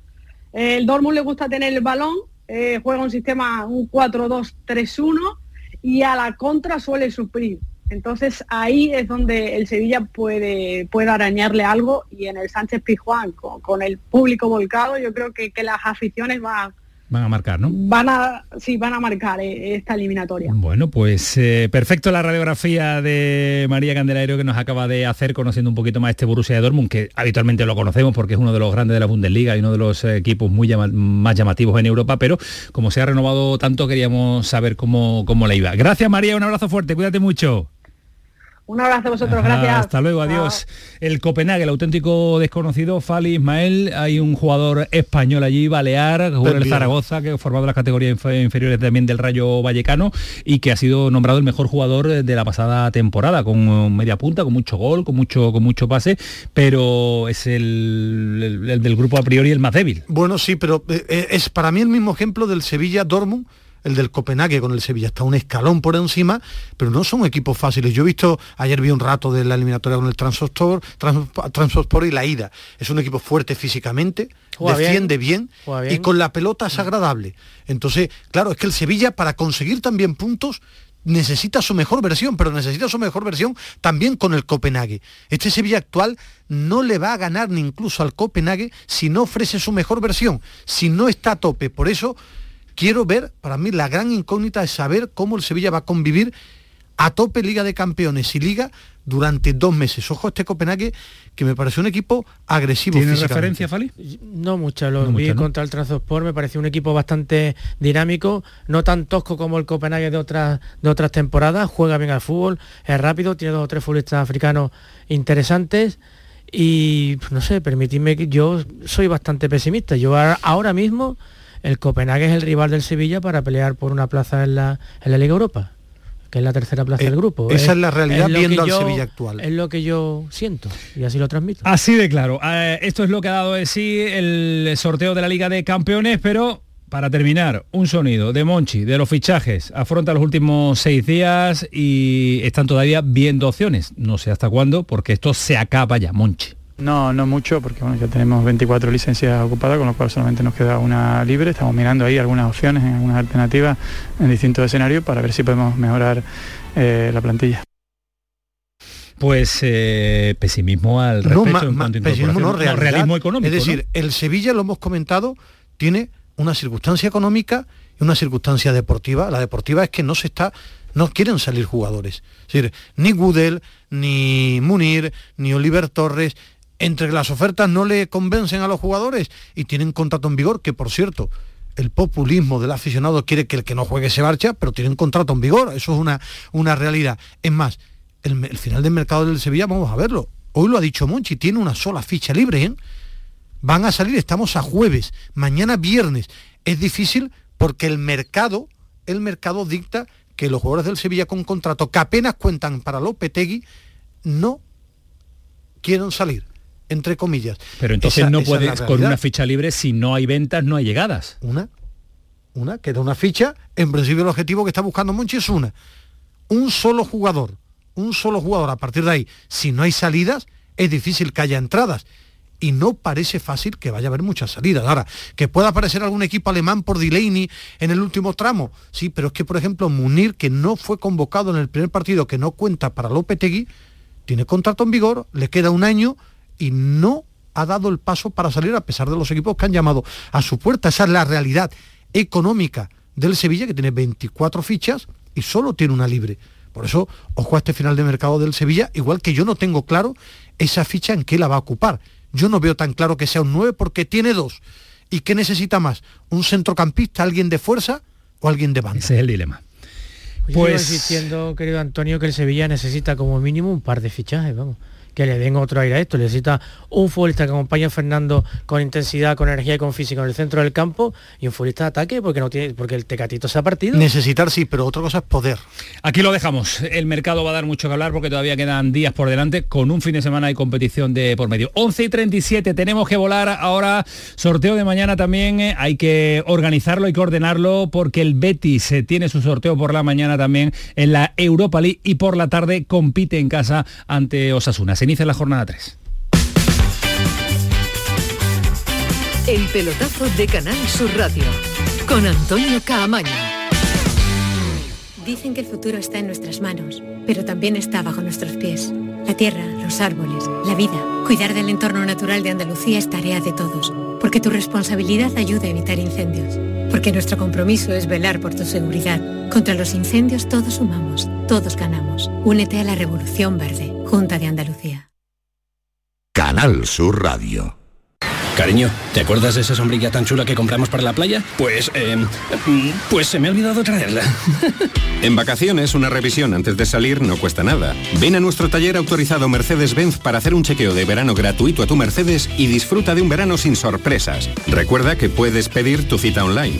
El Dortmund le gusta tener el balón, eh, juega un sistema, un 4-2-3-1 y a la contra suele sufrir. Entonces ahí es donde el Sevilla puede, puede arañarle algo y en el Sánchez Pizjuán, con, el público volcado, yo creo que, las aficiones van, van a marcar, ¿no? Van a, sí, van a marcar eh, esta eliminatoria. Bueno, pues eh, perfecto la radiografía de María Candelario que nos acaba de hacer conociendo un poquito más este Borussia de Dortmund, que habitualmente lo conocemos porque es uno de los grandes de la Bundesliga y uno de los equipos muy más llamativos en Europa, pero como se ha renovado tanto queríamos saber cómo, cómo le iba. Gracias María, un abrazo fuerte, cuídate mucho. Un abrazo a vosotros, gracias. Hasta luego, adiós. El Copenhague, el auténtico desconocido, Fali Ismael, hay un jugador español allí, Balear, jugó en el Zaragoza, que ha formado las categorías inferiores también del Rayo Vallecano y que ha sido nombrado el mejor jugador de la pasada temporada, con media punta, con mucho gol, con mucho, con mucho pase, pero es el, del grupo a priori el más débil. Bueno, sí, pero eh, es para mí el mismo ejemplo del Sevilla Dortmund el del Copenhague con el Sevilla está un escalón por encima, pero no son equipos fáciles. Yo he visto, ayer vi un rato de la eliminatoria con el Transport, Transport y la ida. Es un equipo fuerte físicamente, defiende bien, y con la pelota es agradable. Entonces, claro, es que el Sevilla para conseguir también puntos necesita su mejor versión, pero necesita su mejor versión también con el Copenhague. Este Sevilla actual no le va a ganar ni incluso al Copenhague si no ofrece su mejor versión, si no está a tope. Por eso quiero ver, para mí la gran incógnita es saber cómo el Sevilla va a convivir a tope Liga de Campeones y Liga durante dos meses. Ojo a este Copenhague, que me pareció un equipo agresivo. ¿Tiene referencia, Fali? No mucho, lo vi contra el Transport, me pareció un equipo bastante dinámico, no tan tosco como el Copenhague de otras, de otras temporadas, juega bien al fútbol, es rápido, tiene dos o tres futbolistas africanos interesantes y no sé, permitidme que yo soy bastante pesimista. Yo ahora mismo el Copenhague es el rival del Sevilla para pelear por una plaza en la, en la Liga Europa que es la tercera plaza del eh, grupo. Esa es, la realidad viendo al Sevilla actual. Es lo que yo siento y así lo transmito. Así de claro. Eh, esto es lo que ha dado de sí el sorteo de la Liga de Campeones, pero para terminar, un sonido de Monchi, de los fichajes. Afronta los últimos seis días y están todavía viendo opciones. No sé hasta cuándo, porque esto se acaba ya, Monchi. No, no mucho, porque bueno, ya tenemos 24 licencias ocupadas, con lo cual solamente nos queda una libre. Estamos mirando ahí algunas opciones, algunas alternativas en distintos escenarios para ver si podemos mejorar eh, la plantilla. Pues eh, pesimismo al respecto no, pesimismo no, realismo económico. Es decir, el Sevilla, lo hemos comentado, tiene una circunstancia económica y una circunstancia deportiva. La deportiva es que no se está, no quieren salir jugadores. Es decir, ni Gudel, ni Munir, ni Oliver Torres, entre las ofertas no le convencen a los jugadores y tienen contrato en vigor, que por cierto, el populismo del aficionado quiere que el que no juegue se marcha, pero tienen contrato en vigor, eso es una, una realidad. Es más, el, final del mercado del Sevilla, vamos a verlo. Hoy lo ha dicho Monchi, tiene una sola ficha libre, ¿eh? Van a salir, estamos a jueves, mañana viernes. Es difícil porque el mercado, el mercado dicta que los jugadores del Sevilla con contrato que apenas cuentan para Lopetegui no quieren salir entre comillas. Pero entonces no puedes con una ficha libre, si no hay ventas, no hay llegadas. Una, una, que da una ficha, en principio el objetivo que está buscando Monchi es una. Un solo jugador, un solo jugador. A partir de ahí, si no hay salidas, es difícil que haya entradas. Y no parece fácil que vaya a haber muchas salidas. Ahora, que pueda aparecer algún equipo alemán por Delaney en el último tramo. Sí, pero es que, por ejemplo, Munir, que no fue convocado en el primer partido, que no cuenta para Lopetegui, tiene contrato en vigor, le queda un año, y no ha dado el paso para salir a pesar de los equipos que han llamado a su puerta. Esa es la realidad económica del Sevilla, que tiene 24 fichas y solo tiene una libre. Por eso, ojo a este final de mercado del Sevilla, igual que yo no tengo claro esa ficha en qué la va a ocupar. Yo no veo tan claro que sea un 9 porque tiene dos. ¿Y qué necesita más? ¿Un centrocampista, alguien de fuerza o alguien de banda? Ese es el dilema. pues insistiendo, querido Antonio, que el Sevilla necesita como mínimo un par de fichajes, vamos que le den otro aire a esto. Necesita un futbolista que acompañe a Fernando con intensidad, con energía y con física en el centro del campo y un futbolista de ataque porque no tiene porque el Tecatito se ha partido. Necesitar sí, pero otra cosa es poder. Aquí lo dejamos. El mercado va a dar mucho que hablar porque todavía quedan días por delante con un fin de semana de competición de por medio. 11 y 37 tenemos que volar ahora. Sorteo de mañana también eh, hay que organizarlo, hay que ordenarlo porque el Betis eh, tiene su sorteo por la mañana también en la Europa League y por la tarde compite en casa ante Osasuna. Se inicia la jornada 3. El pelotazo de Canal Sur Radio con Antonio Caamaño. Dicen que el futuro está en nuestras manos, pero también está bajo nuestros pies. La tierra, los árboles, la vida. Cuidar del entorno natural de Andalucía es tarea de todos, porque tu responsabilidad ayuda a evitar incendios, porque nuestro compromiso es velar por tu seguridad. Contra los incendios todos sumamos, todos ganamos. Únete a la Revolución Verde. Junta de Andalucía. Canal Sur Radio. Cariño, ¿te acuerdas de esa sombrilla tan chula que compramos para la playa? Pues, eh, pues se me ha olvidado traerla. en vacaciones, una revisión antes de salir no cuesta nada. Ven a nuestro taller autorizado Mercedes-Benz para hacer un chequeo de verano gratuito a tu Mercedes y disfruta de un verano sin sorpresas. Recuerda que puedes pedir tu cita online.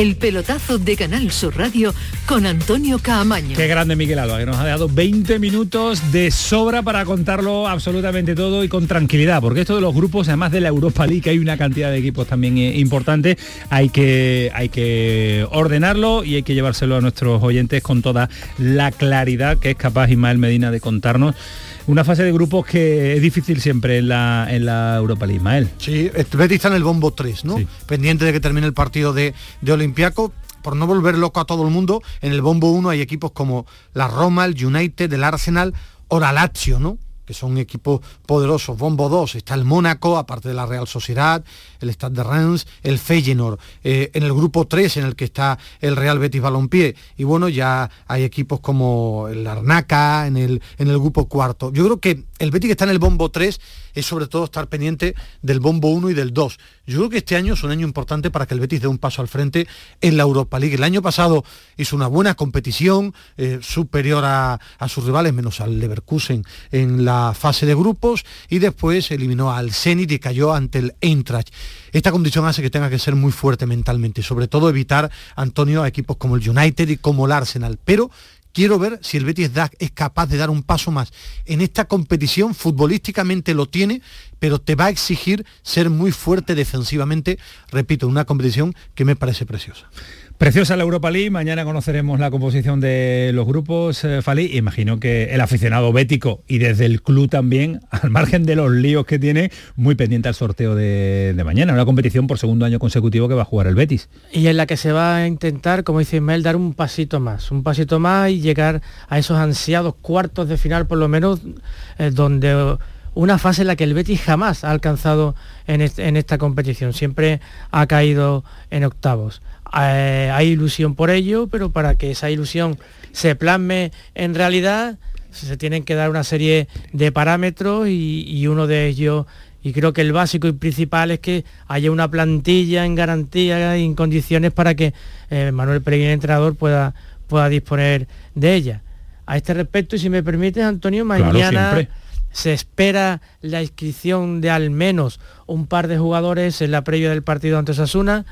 El pelotazo de Canal Sur Radio con Antonio Caamaño. Qué grande Miguel Alba, que nos ha dado 20 minutos de sobra para contarlo absolutamente todo y con tranquilidad, porque esto de los grupos, además de la Europa League, hay una cantidad de equipos también eh, importante, hay que, hay que ordenarlo y hay que llevárselo a nuestros oyentes con toda la claridad que es capaz Ismael Medina de contarnos. Una fase de grupos que es difícil siempre en la, en la Europa League, Ismael. Sí, Betis está en el bombo 3, ¿no? Pendiente de que termine el partido de, de Olympiaco. Por no volver loco a todo el mundo, en el bombo 1 hay equipos como la Roma, el United, el Arsenal o la Lazio, ¿no? Que son equipos poderosos. Bombo 2 está el Mónaco, aparte de la Real Sociedad, el Stade de Reims, el Feyenoord. Eh, en el grupo 3 en el que está el Real Betis Balompié. Y bueno, ya hay equipos como el Arnaca en el, en el grupo cuarto. Yo creo que el Betis que está en el bombo 3 es sobre todo estar pendiente del bombo 1 y del 2. Yo creo que este año es un año importante para que el Betis dé un paso al frente en la Europa League. El año pasado hizo una buena competición, eh, superior a, a sus rivales, menos al Leverkusen en la fase de grupos, y después eliminó al Zenit y cayó ante el Eintracht. Esta condición hace que tenga que ser muy fuerte mentalmente, sobre todo evitar, Antonio, a equipos como el United y como el Arsenal. Pero quiero ver si el Betis da- es capaz de dar un paso más. En esta competición futbolísticamente lo tiene, pero te va a exigir ser muy fuerte defensivamente, repito, una competición que me parece preciosa. Preciosa la Europa League, mañana conoceremos la composición de los grupos, eh, Fali, imagino que el aficionado bético y desde el club también, al margen de los líos que tiene, muy pendiente al sorteo de, mañana, una competición por segundo año consecutivo que va a jugar el Betis. y en la que se va a intentar, como dice Ismael, dar un pasito más, un pasito más y llegar a esos ansiados cuartos de final, por lo menos, eh, donde una fase en la que el Betis jamás ha alcanzado en esta competición, siempre ha caído en octavos. Eh, hay ilusión por ello, pero para que esa ilusión se plasme en realidad, se tienen que dar una serie de parámetros y, y uno de ellos, y creo que el básico y principal es que haya una plantilla en garantía y en condiciones para que eh, Manuel Peregrín, el entrenador, pueda, pueda disponer de ella. A este respecto, y si me permites, Antonio, mañana se espera la inscripción de al menos un par de jugadores en la previa del partido ante Osasuna.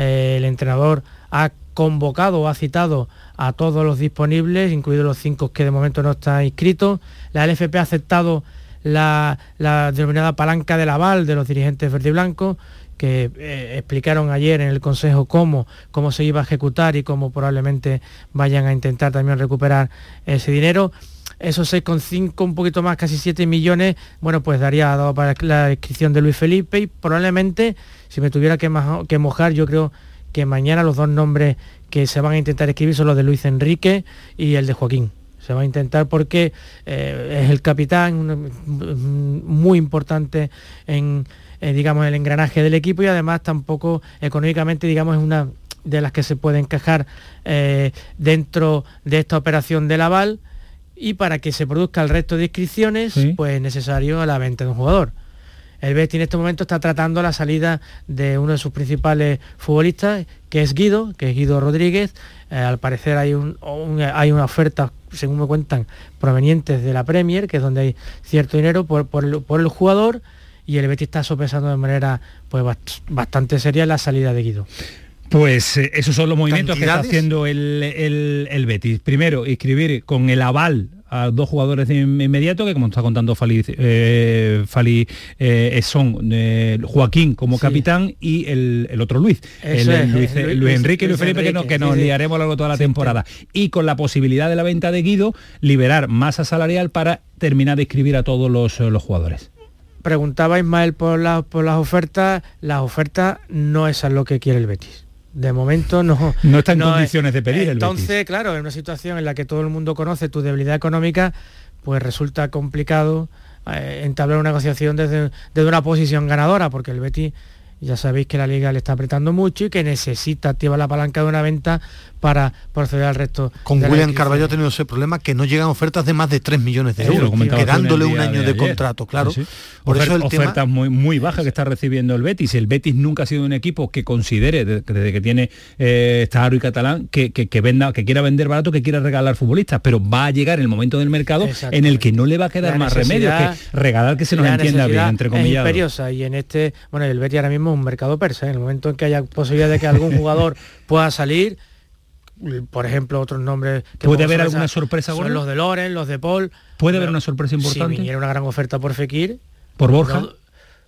El entrenador ha convocado o ha citado a todos los disponibles, incluidos los cinco que de momento no están inscritos. La LFP ha aceptado la, la denominada palanca del aval de los dirigentes verde y blanco que eh, explicaron ayer en el Consejo cómo, cómo se iba a ejecutar y cómo probablemente vayan a intentar también recuperar ese dinero. Esos 6,5, un poquito más, casi 7 millones, bueno, pues daría dado para la inscripción de Luis Felipe y probablemente, si me tuviera que, mojar, yo creo que mañana los dos nombres que se van a intentar escribir son los de Luis Enrique y el de Joaquín. Se va a intentar porque eh, es el capitán, muy importante en, eh, digamos, el engranaje del equipo y además tampoco económicamente, digamos, es una de las que se puede encajar eh, dentro de esta operación del aval y para que se produzca el resto de inscripciones, pues es necesario la venta de un jugador. el Betis en este momento está tratando la salida de uno de sus principales futbolistas, que es Guido, que es Guido Rodríguez. Eh, al parecer hay, un, hay una oferta, según me cuentan, provenientes de la Premier, que es donde hay cierto dinero por, el, jugador, y el Betis está sopesando de manera pues, bastante seria la salida de Guido. Pues eh, esos son los movimientos que está haciendo el, el, Betis. Primero, inscribir con el aval a dos jugadores de inmediato, que como está contando Fali, eh, Fali eh, son Joaquín como capitán y el, otro Luis, el, Luis, Enrique y Luis Felipe, que, que nos liaremos a lo largo de toda la temporada. Y con la posibilidad de la venta de Guido, liberar masa salarial para terminar de inscribir a todos los, los jugadores. Preguntaba Ismael por, por las ofertas, las ofertas no es a lo que quiere el Betis de momento no no está en condiciones de pedir entonces claro en una situación en la que todo el mundo conoce tu debilidad económica pues resulta complicado eh, entablar una negociación desde, desde, una posición ganadora porque el Betis ya sabéis que la liga le está apretando mucho y que necesita activar la palanca de una venta para proceder al resto. Con William Carballo ha tenido ese problema que no llegan ofertas de más de 3 millones de euros, quedándole un año de, contrato, claro. Por eso el ofertas muy, muy bajas que está recibiendo el Betis. El Betis nunca ha sido un equipo que considere, desde que tiene eh, y Catalán, que, que, venda, que quiera vender barato, que quiera regalar futbolistas, pero va a llegar el momento del mercado en el que no le va a quedar más remedio que regalar que se nos entienda bien, entre comillas. imperiosa y en este, bueno, el Betis ahora mismo un mercado persa, en el momento en que haya posibilidad de que algún jugador pueda salir, por ejemplo, otros nombres que puede haber alguna sorpresa son los de Loren, los de Paul. Puede haber una sorpresa importante. Si viniera una gran oferta por Fekir, por Borja.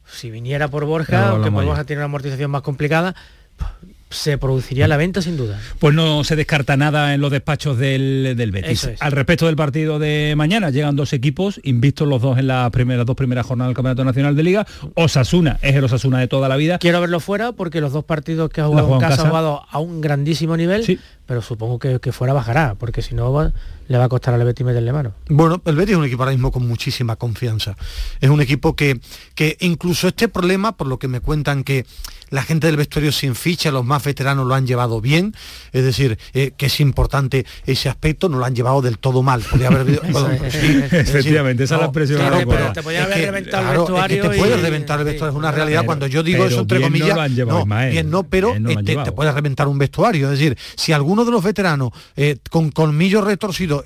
si viniera por Borja, aunque por Borja tiene una amortización más complicada, se produciría la venta sin duda. Pues no se descarta nada en los despachos del, del Betis. Al respecto del partido de mañana, llegan dos equipos, invictos los dos en las primeras dos primeras jornadas del Campeonato Nacional de Liga. Osasuna es el Osasuna de toda la vida. Quiero verlo fuera porque los dos partidos que ha jugado en casa, ha jugado a un grandísimo nivel, pero supongo que, que, fuera bajará, porque si no le va a costar al Betis meterle mano. Bueno, el Betis es un equipo ahora mismo con muchísima confianza. Es un equipo que, que incluso este problema, por lo que me cuentan que la gente del vestuario sin ficha, los más veteranos lo han llevado bien, es decir, eh, que es importante ese aspecto, no lo han llevado del todo mal. Podría haber Efectivamente, esa es la expresión. pero te podía haber reventado el vestuario. te puedes reventar el vestuario, es una realidad. Cuando yo digo eso, entre comillas, no, bien no, pero este, te puedes reventar un vestuario. Es decir, si alguno de los veteranos eh, con colmillos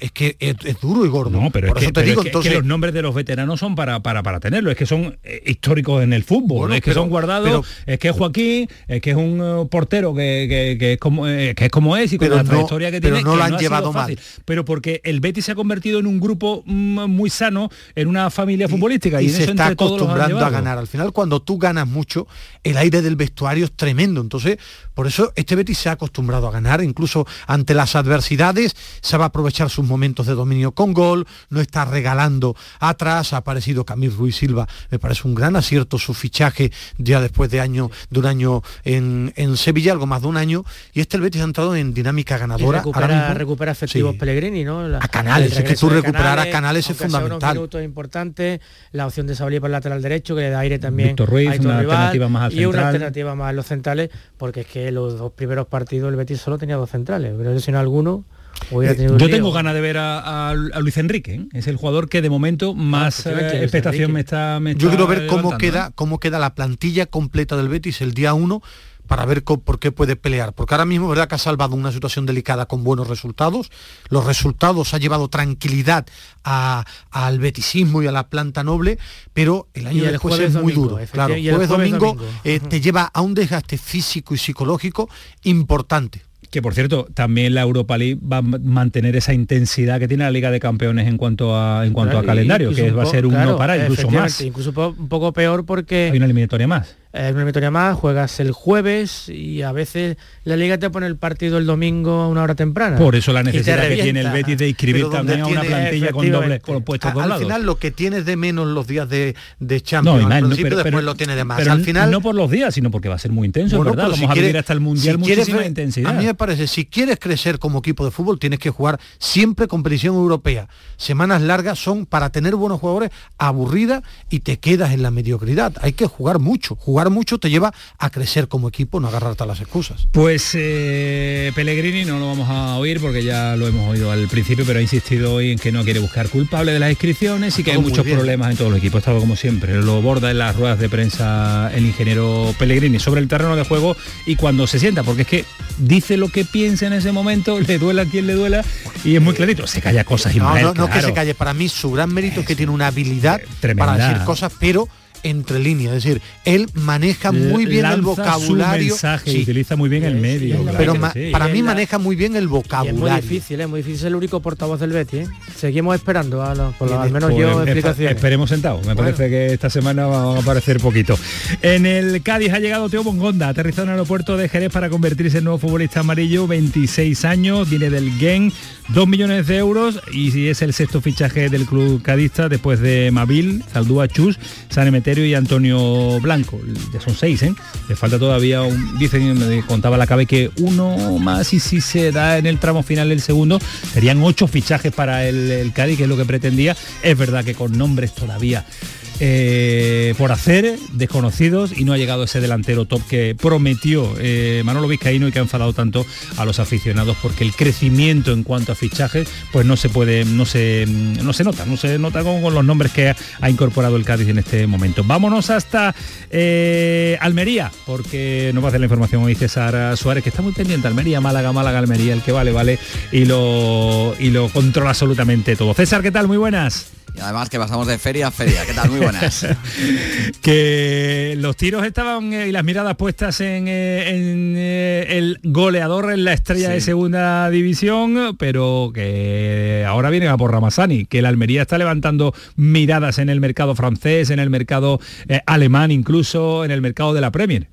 es que es, duro y gordo. No, pero Por eso te digo, entonces... que los nombres de los veteranos son para, para, para tenerlo, es que son eh, históricos en el fútbol, es que son guardados, es que Joaquín aquí, es que es un eh, portero que, es como, eh, que es como es y con la trayectoria que tiene. no lo han llevado mal. Pero porque el Betis se ha convertido en un grupo mm, muy sano, en una familia futbolística. Y, se está acostumbrando a ganar. Al final, cuando tú ganas mucho, el aire del vestuario es tremendo. Entonces, por eso este Betis se ha acostumbrado a ganar, incluso ante las adversidades, se va a aprovechar sus momentos de dominio con gol, no está regalando atrás, ha aparecido Camil Ruiz Silva, me parece un gran acierto su fichaje ya después de año, de año en, Sevilla, algo más de un año, y este el Betis ha entrado en dinámica ganadora. recupera, efectivos Pellegrini, ¿no? a Canales, es que tú recuperar a Canales es fundamental. Unos importante, la opción de Sabalí por el lateral derecho, que le da aire también Víctor Ruiz, una alternativa más Y una alternativa más a los centrales, porque es que los dos primeros partidos el Betis solo tenía dos centrales, pero si no alguno eh, yo tengo ganas de ver a, Luis Enrique, ¿eh? es el jugador que de momento ah, más eh, expectación me está, Yo quiero ver cómo queda, cómo queda la plantilla completa del Betis el día 1 para ver por qué puede pelear. Porque ahora mismo, ¿verdad? Que ha salvado una situación delicada con buenos resultados. Los resultados ha llevado tranquilidad al betisismo y a la planta noble, pero el año después es muy duro. Claro, el jueves, domingo, te lleva a un desgaste físico y psicológico importante que por cierto, también la Europa League va a mantener esa intensidad que tiene la Liga de Campeones en cuanto a en cuanto a calendario, que va a ser un no para, incluso más. Incluso un poco peor porque... Hay una eliminatoria más es una victoria más, juegas el jueves y a veces la liga te pone el partido el domingo a una hora temprana. Por eso la necesidad que tiene el Betis de inscribir también a una plantilla con doble con puestos Al final lo que tienes de menos los días de, de Champions, no, al principio después lo tiene de más. al final no por los días, sino porque va a ser muy intenso, ¿verdad? Vamos a vivir hasta el mundial muchísima intensidad. A mí me parece, si quieres crecer como equipo de fútbol, tienes que jugar siempre competición europea. Semanas largas son para tener buenos jugadores aburridas y te quedas en la mediocridad. Hay que jugar mucho, jugar mucho te lleva a crecer como equipo, no agarrarte a las excusas. Pues eh, Pellegrini no lo vamos a oír porque ya lo hemos oído al principio, pero ha insistido hoy en que no quiere buscar culpable de las inscripciones y que hay muchos problemas en todos los equipos. Estaba como siempre, lo borda en las ruedas de prensa el ingeniero Pellegrini sobre el terreno de juego y cuando se sienta, porque es que dice lo que piensa en ese momento, le duela a quien le duela y es muy clarito, se calla cosas y No, no, no que se calle, para mí su gran mérito es que tiene una habilidad Tremenda. para decir cosas, pero entre líneas, es decir, él maneja muy bien el vocabulario, su mensaje, sí, utiliza muy bien el medio. pero claro sí. para mí la- maneja muy bien el Y es muy vocabulario. difícil, es muy difícil el único portavoz del Betis. ¿eh? Seguimos esperando, a los- por lo- al menos yo, explicaciones. Esperemos sentados. Me parece que esta semana va a aparecer poquito. En el Cádiz ha llegado Teo Bongonda, aterrizado en el aeropuerto de Jerez para convertirse en nuevo futbolista amarillo, 26 años, viene del Gen, 2 millones de euros y es el sexto fichaje del club cadista después de Mabil, Zaldúa Chus, San Emeterio y Antonio Blanco. Ya son seis, ¿eh? Le falta todavía, un, dicen, me contaba la cabe que uno más y si se da en el tramo final el segundo, serían ocho fichajes para el, el Cádiz, que es lo que pretendía. Es verdad que con nombres todavía eh, por hacer, desconocidos, y no ha llegado ese delantero top que prometió eh, Manolo Vizcaíno y que ha enfadado tanto a los aficionados porque el crecimiento en cuanto a fichajes pues no se puede, no se, no se nota, no se nota con, los nombres que ha, ha incorporado el Cádiz en este momento. Vámonos hasta eh, Almería, porque nos va a hacer la información hoy César Suárez, que está muy pendiente, Almería, Málaga, Málaga, Almería, el que vale, vale, y lo, y lo controla absolutamente todo. César, ¿qué tal? Muy buenas. Y además que pasamos de feria a feria. ¿Qué tal? Muy buenas. que los tiros estaban eh, y las miradas puestas en, eh, en, eh, el goleador, en la estrella de segunda división, pero que ahora vienen a por Ramazani, que el Almería está levantando miradas en el mercado francés, en el mercado alemán incluso, en el mercado de la Premier.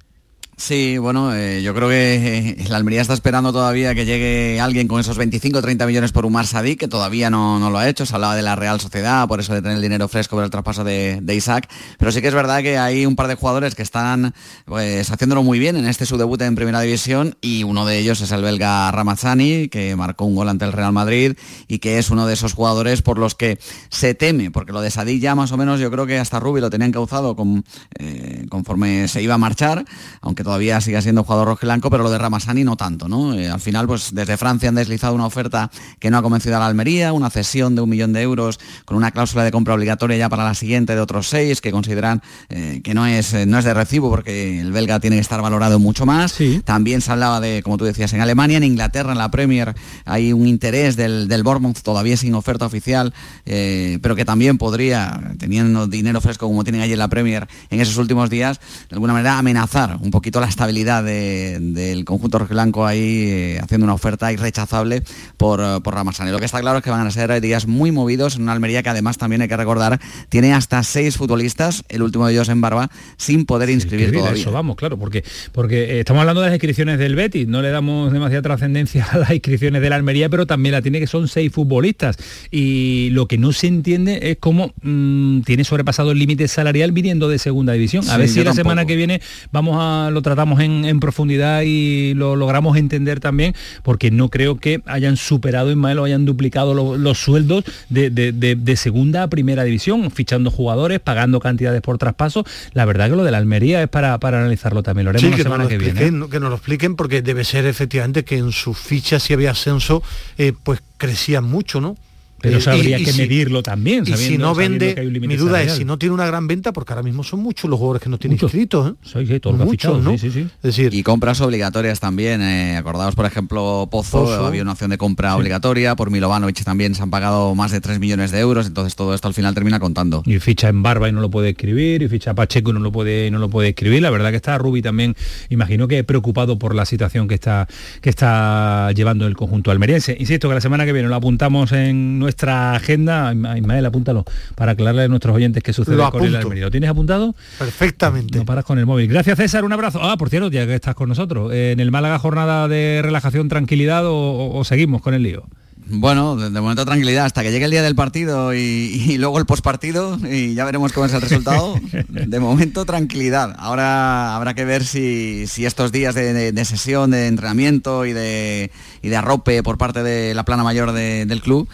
Sí, bueno, eh, yo creo que eh, la Almería está esperando todavía que llegue alguien con esos 25 o 30 millones por Umar Sadik, que todavía no, no lo ha hecho. Se hablaba de la Real Sociedad, por eso de tener el dinero fresco por el traspaso de, Isaac. Pero sí que es verdad que hay un par de jugadores que están pues, haciéndolo muy bien en este su debut en Primera División y uno de ellos es el belga Ramazzani, que marcó un gol ante el Real Madrid y que es uno de esos jugadores por los que se teme, porque lo de Sadik ya más o menos yo creo que hasta Rubi lo tenían causado con, eh, conforme se iba a marchar, aunque todavía sigue siendo jugador rojiblanco, pero lo de Ramasani no tanto, ¿no? Eh, al final, pues desde Francia han deslizado una oferta que no ha convencido a la Almería, una cesión de un millón de euros con una cláusula de compra obligatoria ya para la siguiente de otros seis, que consideran eh, que no es, eh, no es de recibo porque el belga tiene que estar valorado mucho más. También se hablaba de, como tú decías, en Alemania, en Inglaterra, en la Premier, hay un interés del, del Bournemouth todavía sin oferta oficial, eh, pero que también podría, teniendo dinero fresco como tienen allí en la Premier en esos últimos días, de alguna manera amenazar un poquito la estabilidad de- del conjunto rojiblanco ahí eh, haciendo una oferta irrechazable por, eh, por Ramasani. Lo que está claro es que van a ser días muy movidos en una Almería que además también hay que recordar tiene hasta seis futbolistas, el último de ellos en barba, sin poder inscribir Escribir, todavía. Eso vamos, claro, porque, porque estamos hablando de las inscripciones del Betis, no le damos demasiada trascendencia a las inscripciones de la Almería, pero también la tiene que son seis futbolistas. Y lo que no se entiende es cómo mm, tiene sobrepasado el límite salarial viniendo de segunda división. A Sí, ver si la tampoco. semana que viene vamos a lo tratamos en, en profundidad y lo logramos entender también, porque no creo que hayan superado Ismael o hayan duplicado lo- los sueldos de, de- de- de segunda a primera división, fichando jugadores, pagando cantidades por traspaso. La verdad que lo de la Almería es para, para analizarlo también. Lo haremos Sí, la que nos semana lo que viene. ¿eh? que nos lo expliquen porque debe ser efectivamente que en sus fichas si había ascenso, eh, pues crecían mucho, ¿no? Pero Eh, eso y- habría y que si- medirlo también. Y si sabiendo- no sabiendo vende, que hay un límite mi duda es si no tiene una gran venta, porque ahora mismo son muchos los jugadores que no tienen inscritos. ¿eh? Sí, sí, todos Muchos, ¿no? sí, sí, sí. Es decir, y compras obligatorias también. eh, acordaos, por ejemplo, Pozo, Pozo. había una opción de compra obligatoria. Por Milovanovic también se han pagado más de 3 millones de euros. Entonces todo esto al final termina contando. y ficha en Barba y no lo puede escribir, y ficha Pacheco y no lo puede, no lo puede escribir. La verdad que está Rubi también, imagino que preocupado por la situación que está, que está llevando el conjunto almeriense. Insisto que la semana que viene lo apuntamos en nuestra agenda. Isma- Ismael, apúntalo, para aclararle a nuestros oyentes qué sucede con el. Almería. ¿Lo tienes apuntado? Perfectamente. No paras con el móvil. Gracias César, un abrazo. Ah, por cierto, ya que estás con nosotros, ¿en el Málaga jornada de relajación, tranquilidad o seguimos con el lío? Bueno, de, de momento tranquilidad, hasta que llegue el día del partido y, y luego el postpartido y ya veremos cómo es el resultado. De momento tranquilidad. Ahora habrá que ver si, si estos días de, de- de sesión, de entrenamiento y de, y de arrope por parte de la plana mayor de- del club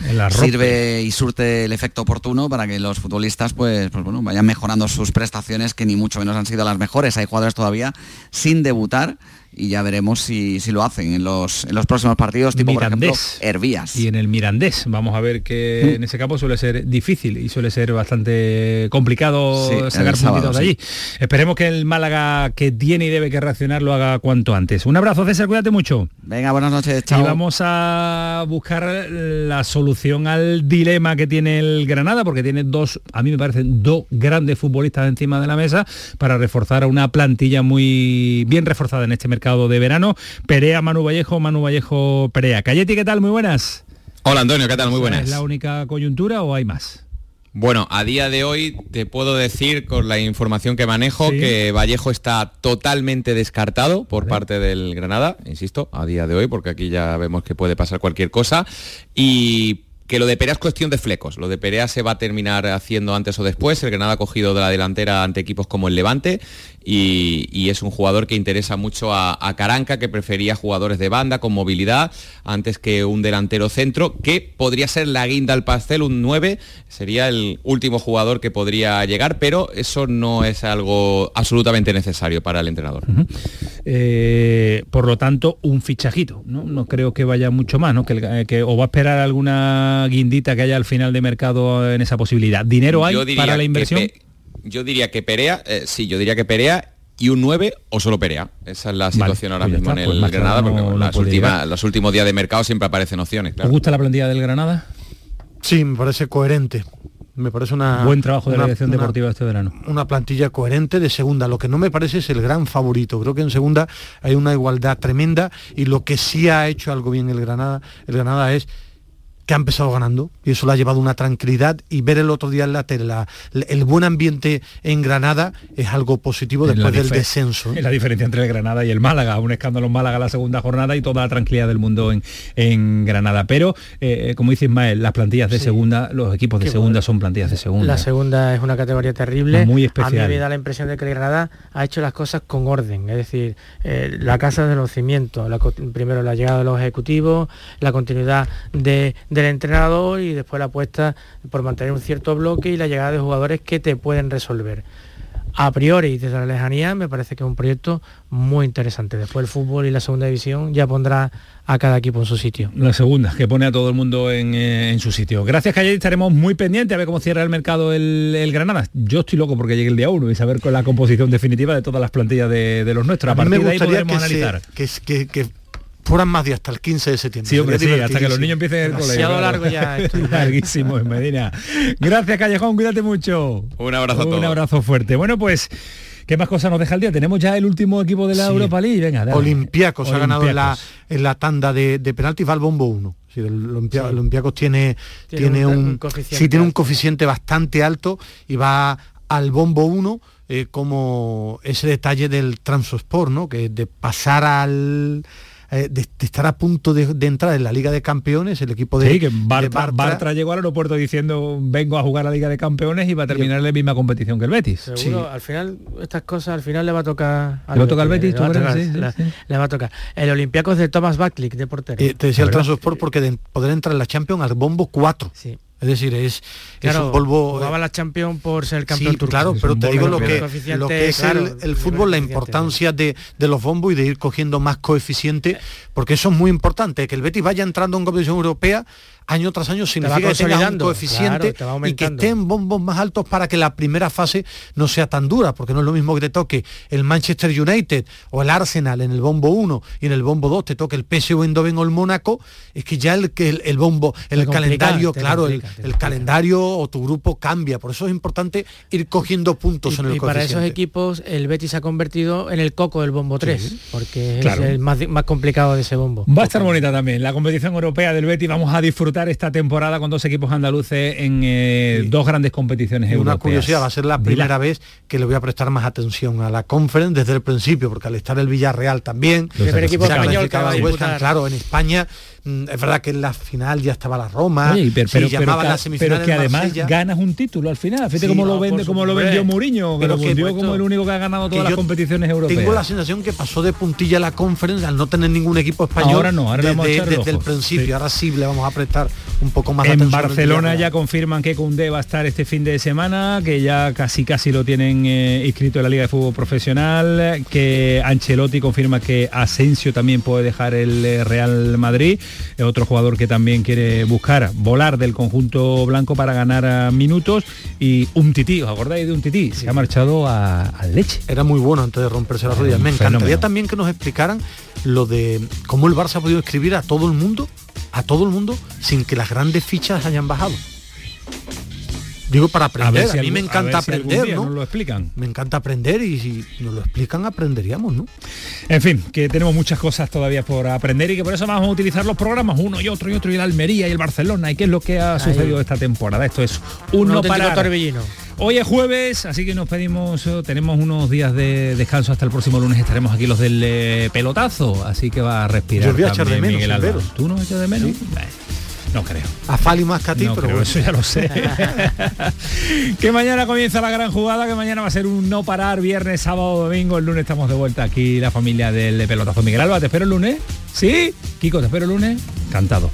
sirve y surte el efecto oportuno para que los futbolistas pues, pues bueno, vayan mejorando sus prestaciones, que ni mucho menos han sido las mejores. Hay jugadores todavía sin debutar y ya veremos si, si lo hacen en los, en los próximos partidos, tipo por ejemplo Mirandés. Hervías. Y en el Mirandés, vamos a ver que Mm. en ese campo suele ser difícil y suele ser bastante complicado Sí, sacar puntitos de sí. allí. Esperemos que el Málaga que tiene y debe que reaccionar lo haga cuanto antes. Un abrazo, César, cuídate mucho. Venga, buenas noches, Y chao. vamos a buscar la solución al dilema que tiene el Granada, porque tiene dos, a mí me parecen dos grandes futbolistas encima de la mesa para reforzar a una plantilla muy bien reforzada en este mercado de verano. Perea, Manu Vallejo, Manu Vallejo, Perea. Cayeti, ¿qué tal? Muy buenas. Hola Antonio, ¿qué tal? Muy buenas. ¿Es la única coyuntura o hay más? Bueno, a día de hoy te puedo decir con la información que manejo Sí. que Vallejo está totalmente descartado por parte del Granada, insisto, a día de hoy, porque aquí ya vemos que puede pasar cualquier cosa. Y que lo de Perea es cuestión de flecos. Lo de Perea se va a terminar haciendo antes o después. El Granada ha cogido de la delantera ante equipos como el Levante y, y es un jugador que interesa mucho a, a Caranca, que prefería jugadores de banda con movilidad antes que un delantero centro, que podría ser la guinda al pastel, un 9, sería el último jugador que podría llegar, pero eso no es algo absolutamente necesario para el entrenador. Eh, por lo tanto, un fichajito. ¿no? no creo que vaya mucho más, ¿no? Que, el- eh, que- o va a esperar alguna guindita que haya al final de mercado en esa posibilidad. ¿Dinero hay para la inversión? Yo diría que Perea, eh, sí, yo diría que Perea y un 9 o solo Perea. Esa es la situación ahora pues mismo está, en pues el claro Granada, no- porque no las últimas- los últimos días de mercado siempre aparecen opciones. ¿Os claro. gusta la plantilla del Granada? Sí, me parece coherente. Me parece una Buen trabajo de la dirección una- deportiva este verano. una plantilla coherente de segunda. Lo que no me parece es el gran favorito. Creo que en segunda hay una igualdad tremenda y lo que sí ha hecho algo bien el Granada, el Granada es que ha empezado ganando y eso le ha llevado una tranquilidad y ver el otro día en la tele la- el buen ambiente en Granada es algo positivo después del descenso. ¿eh? Es la diferencia entre el Granada y el Málaga. Un escándalo en Málaga la segunda jornada y toda la tranquilidad del mundo en, en Granada. Pero, eh, como dice Ismael, las plantillas de segunda, los equipos de Qué segunda bueno. son plantillas de segunda. La segunda es una categoría terrible. Muy A especial. mí me da la impresión de que el Granada ha hecho las cosas con orden, es decir, eh, la casa de los cimientos, la primero la llegada de los ejecutivos, la continuidad de- del entrenador y después la apuesta por mantener un cierto bloque y la llegada de jugadores que te pueden resolver. A priori, desde la lejanía, me parece que es un proyecto muy interesante. Después el fútbol y la segunda división ya pondrá a cada equipo en su sitio. La segunda, que pone a todo el mundo en, eh, en su sitio. Gracias, Calle, estaremos muy pendientes a ver cómo cierra el mercado el, el Granada. Yo estoy loco porque llegue el día 1 y saber con la composición definitiva de todas las plantillas de, de los nuestros. A, partir me de ahí gustaría podremos que, se- analizar. que, que- que fueran más de hasta el 15 de septiembre. Sí, hombre, sí, hasta que los niños empiecen el colegio. Largo ya esto. Larguísimo en Medina. Gracias, Callejón, cuídate mucho. Un abrazo a Un todos. abrazo fuerte. Bueno, pues, ¿qué más cosas nos deja el día? Tenemos ya el último equipo de la Sí. Europa League. Venga, dale. Olympiacos ha ganado en la, Olympiacos. en la tanda de, de penaltis, va al bombo 1. Sí, el Olimpia- Sí. Olympiacos tiene, Tiene tiene, un- un, un coeficiente sí, tiene un coeficiente bastante alto y va al bombo 1 eh, como ese detalle del Transosport, ¿no? Que de pasar al eh, de, de estar a punto de, de entrar en la Liga de Campeones, el equipo de, Sí, que de Bartra, Bartra- Bartra llegó al aeropuerto diciendo vengo a jugar a la Liga de Campeones y va a terminar la misma competición que el Betis. Seguro, al final, estas cosas al final le va a tocar ¿Le va a tocar al Betis, le va tú a crees? tocar, Sí, sí, le- sí. le va a tocar. El Olympiacos de Thomas Backlick, de portero. Eh, te decía el. Transosport porque de poder entrar en la Champions al bombo 4. Es decir, es, es Claro, un Volvo jugaba la Champions por ser campeón Sí, turco. claro, Es pero te digo lo que, lo que es claro, el, el fútbol, la importancia de, de los bombos y de ir cogiendo más coeficiente, porque eso es muy importante, que el Betis vaya entrando en competición europea año tras año significa que tenga un coeficiente claro, y que aumentando. esté en bombos más altos para que la primera fase no sea tan dura, porque no es lo mismo que te toque el Manchester United o el Arsenal en el bombo 1 y en el bombo 2 te toque el PSV Eindhoven o el Mónaco, es que ya el, que el, el bombo, el complica, calendario, claro, el, complica, te el calendario o tu grupo cambia, por eso es importante ir cogiendo puntos en el y para esos equipos el Betis se ha convertido en el coco del bombo 3, porque Claro. es el más, más complicado de ese bombo. Va a estar bonita también la competición europea del Betis. Vamos a disfrutar debutar esta temporada con dos equipos andaluces en eh, dos grandes competiciones Y una europeas. curiosidad, va a ser la Dila. primera vez que le voy a prestar más atención a la conference desde el principio, porque al estar el Villarreal también, El primer equipo español que va a claro, en España mm, es verdad que en la final ya estaba la Roma, Oye, pero, se pero, semifinales pero que además Marsella. ganas un título al final. Fíjate Sí, cómo lo vende, cómo lo vendió Mourinho, que Pero lo vendió puesto, como el único que ha ganado todas las competiciones europeas. Tengo la sensación que pasó de puntilla la conference al no tener ningún equipo español Ahora no, ahora le vamos a desde, echar el desde el ojo. principio. Sí. Ahora sí le vamos a prestar un poco más de En Barcelona ya confirman que Cundé va a estar este fin de semana, que ya casi casi lo tienen eh, inscrito en la Liga de Fútbol Profesional, que Ancelotti confirma que Asensio también puede dejar el eh, Real Madrid, eh, otro jugador que también quiere buscar volar del conjunto blanco para ganar ah, minutos y un tití, ¿os acordáis de un tití? Se ha marchado a, al leche. Era muy bueno antes de romperse las rodillas. Me encantaría fenómeno. también que nos explicaran lo de cómo el Barça ha podido escribir a todo el mundo, a todo el mundo, sin que las grandes fichas hayan bajado. Digo para aprender, a, si mí algún- me a encanta si aprender, ¿no? nos lo explican. Me encanta aprender y si nos lo explican aprenderíamos, ¿no? En fin, que tenemos muchas cosas todavía por aprender y que por eso vamos a utilizar los programas uno y otro y otro y el Almería y el Barcelona y qué es lo que ha sucedido esta temporada. Esto es un Un no auténtico parar. torbellino. Hoy es jueves, así que nos pedimos, eh, tenemos unos días de descanso hasta el próximo lunes, estaremos aquí los del eh, pelotazo, así que va a respirar. Yo voy a echar de menos, Miguel. ¿Tú no echas de menos? No creo. A Fali más que a ti, No pero creo, bueno. eso ya lo sé. que mañana comienza la gran jugada, que mañana va a ser un no parar, viernes, sábado, domingo, el lunes estamos de vuelta aquí, la familia del pelotazo. Miguel Alba, ¿te espero el lunes? ¿Sí? Kiko, ¿te espero el lunes? Cantado.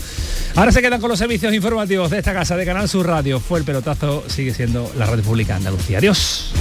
Ahora se quedan con los servicios informativos de esta casa de Canal Sur Radio. Fue el pelotazo, sigue siendo la radio pública Andalucía. Adiós.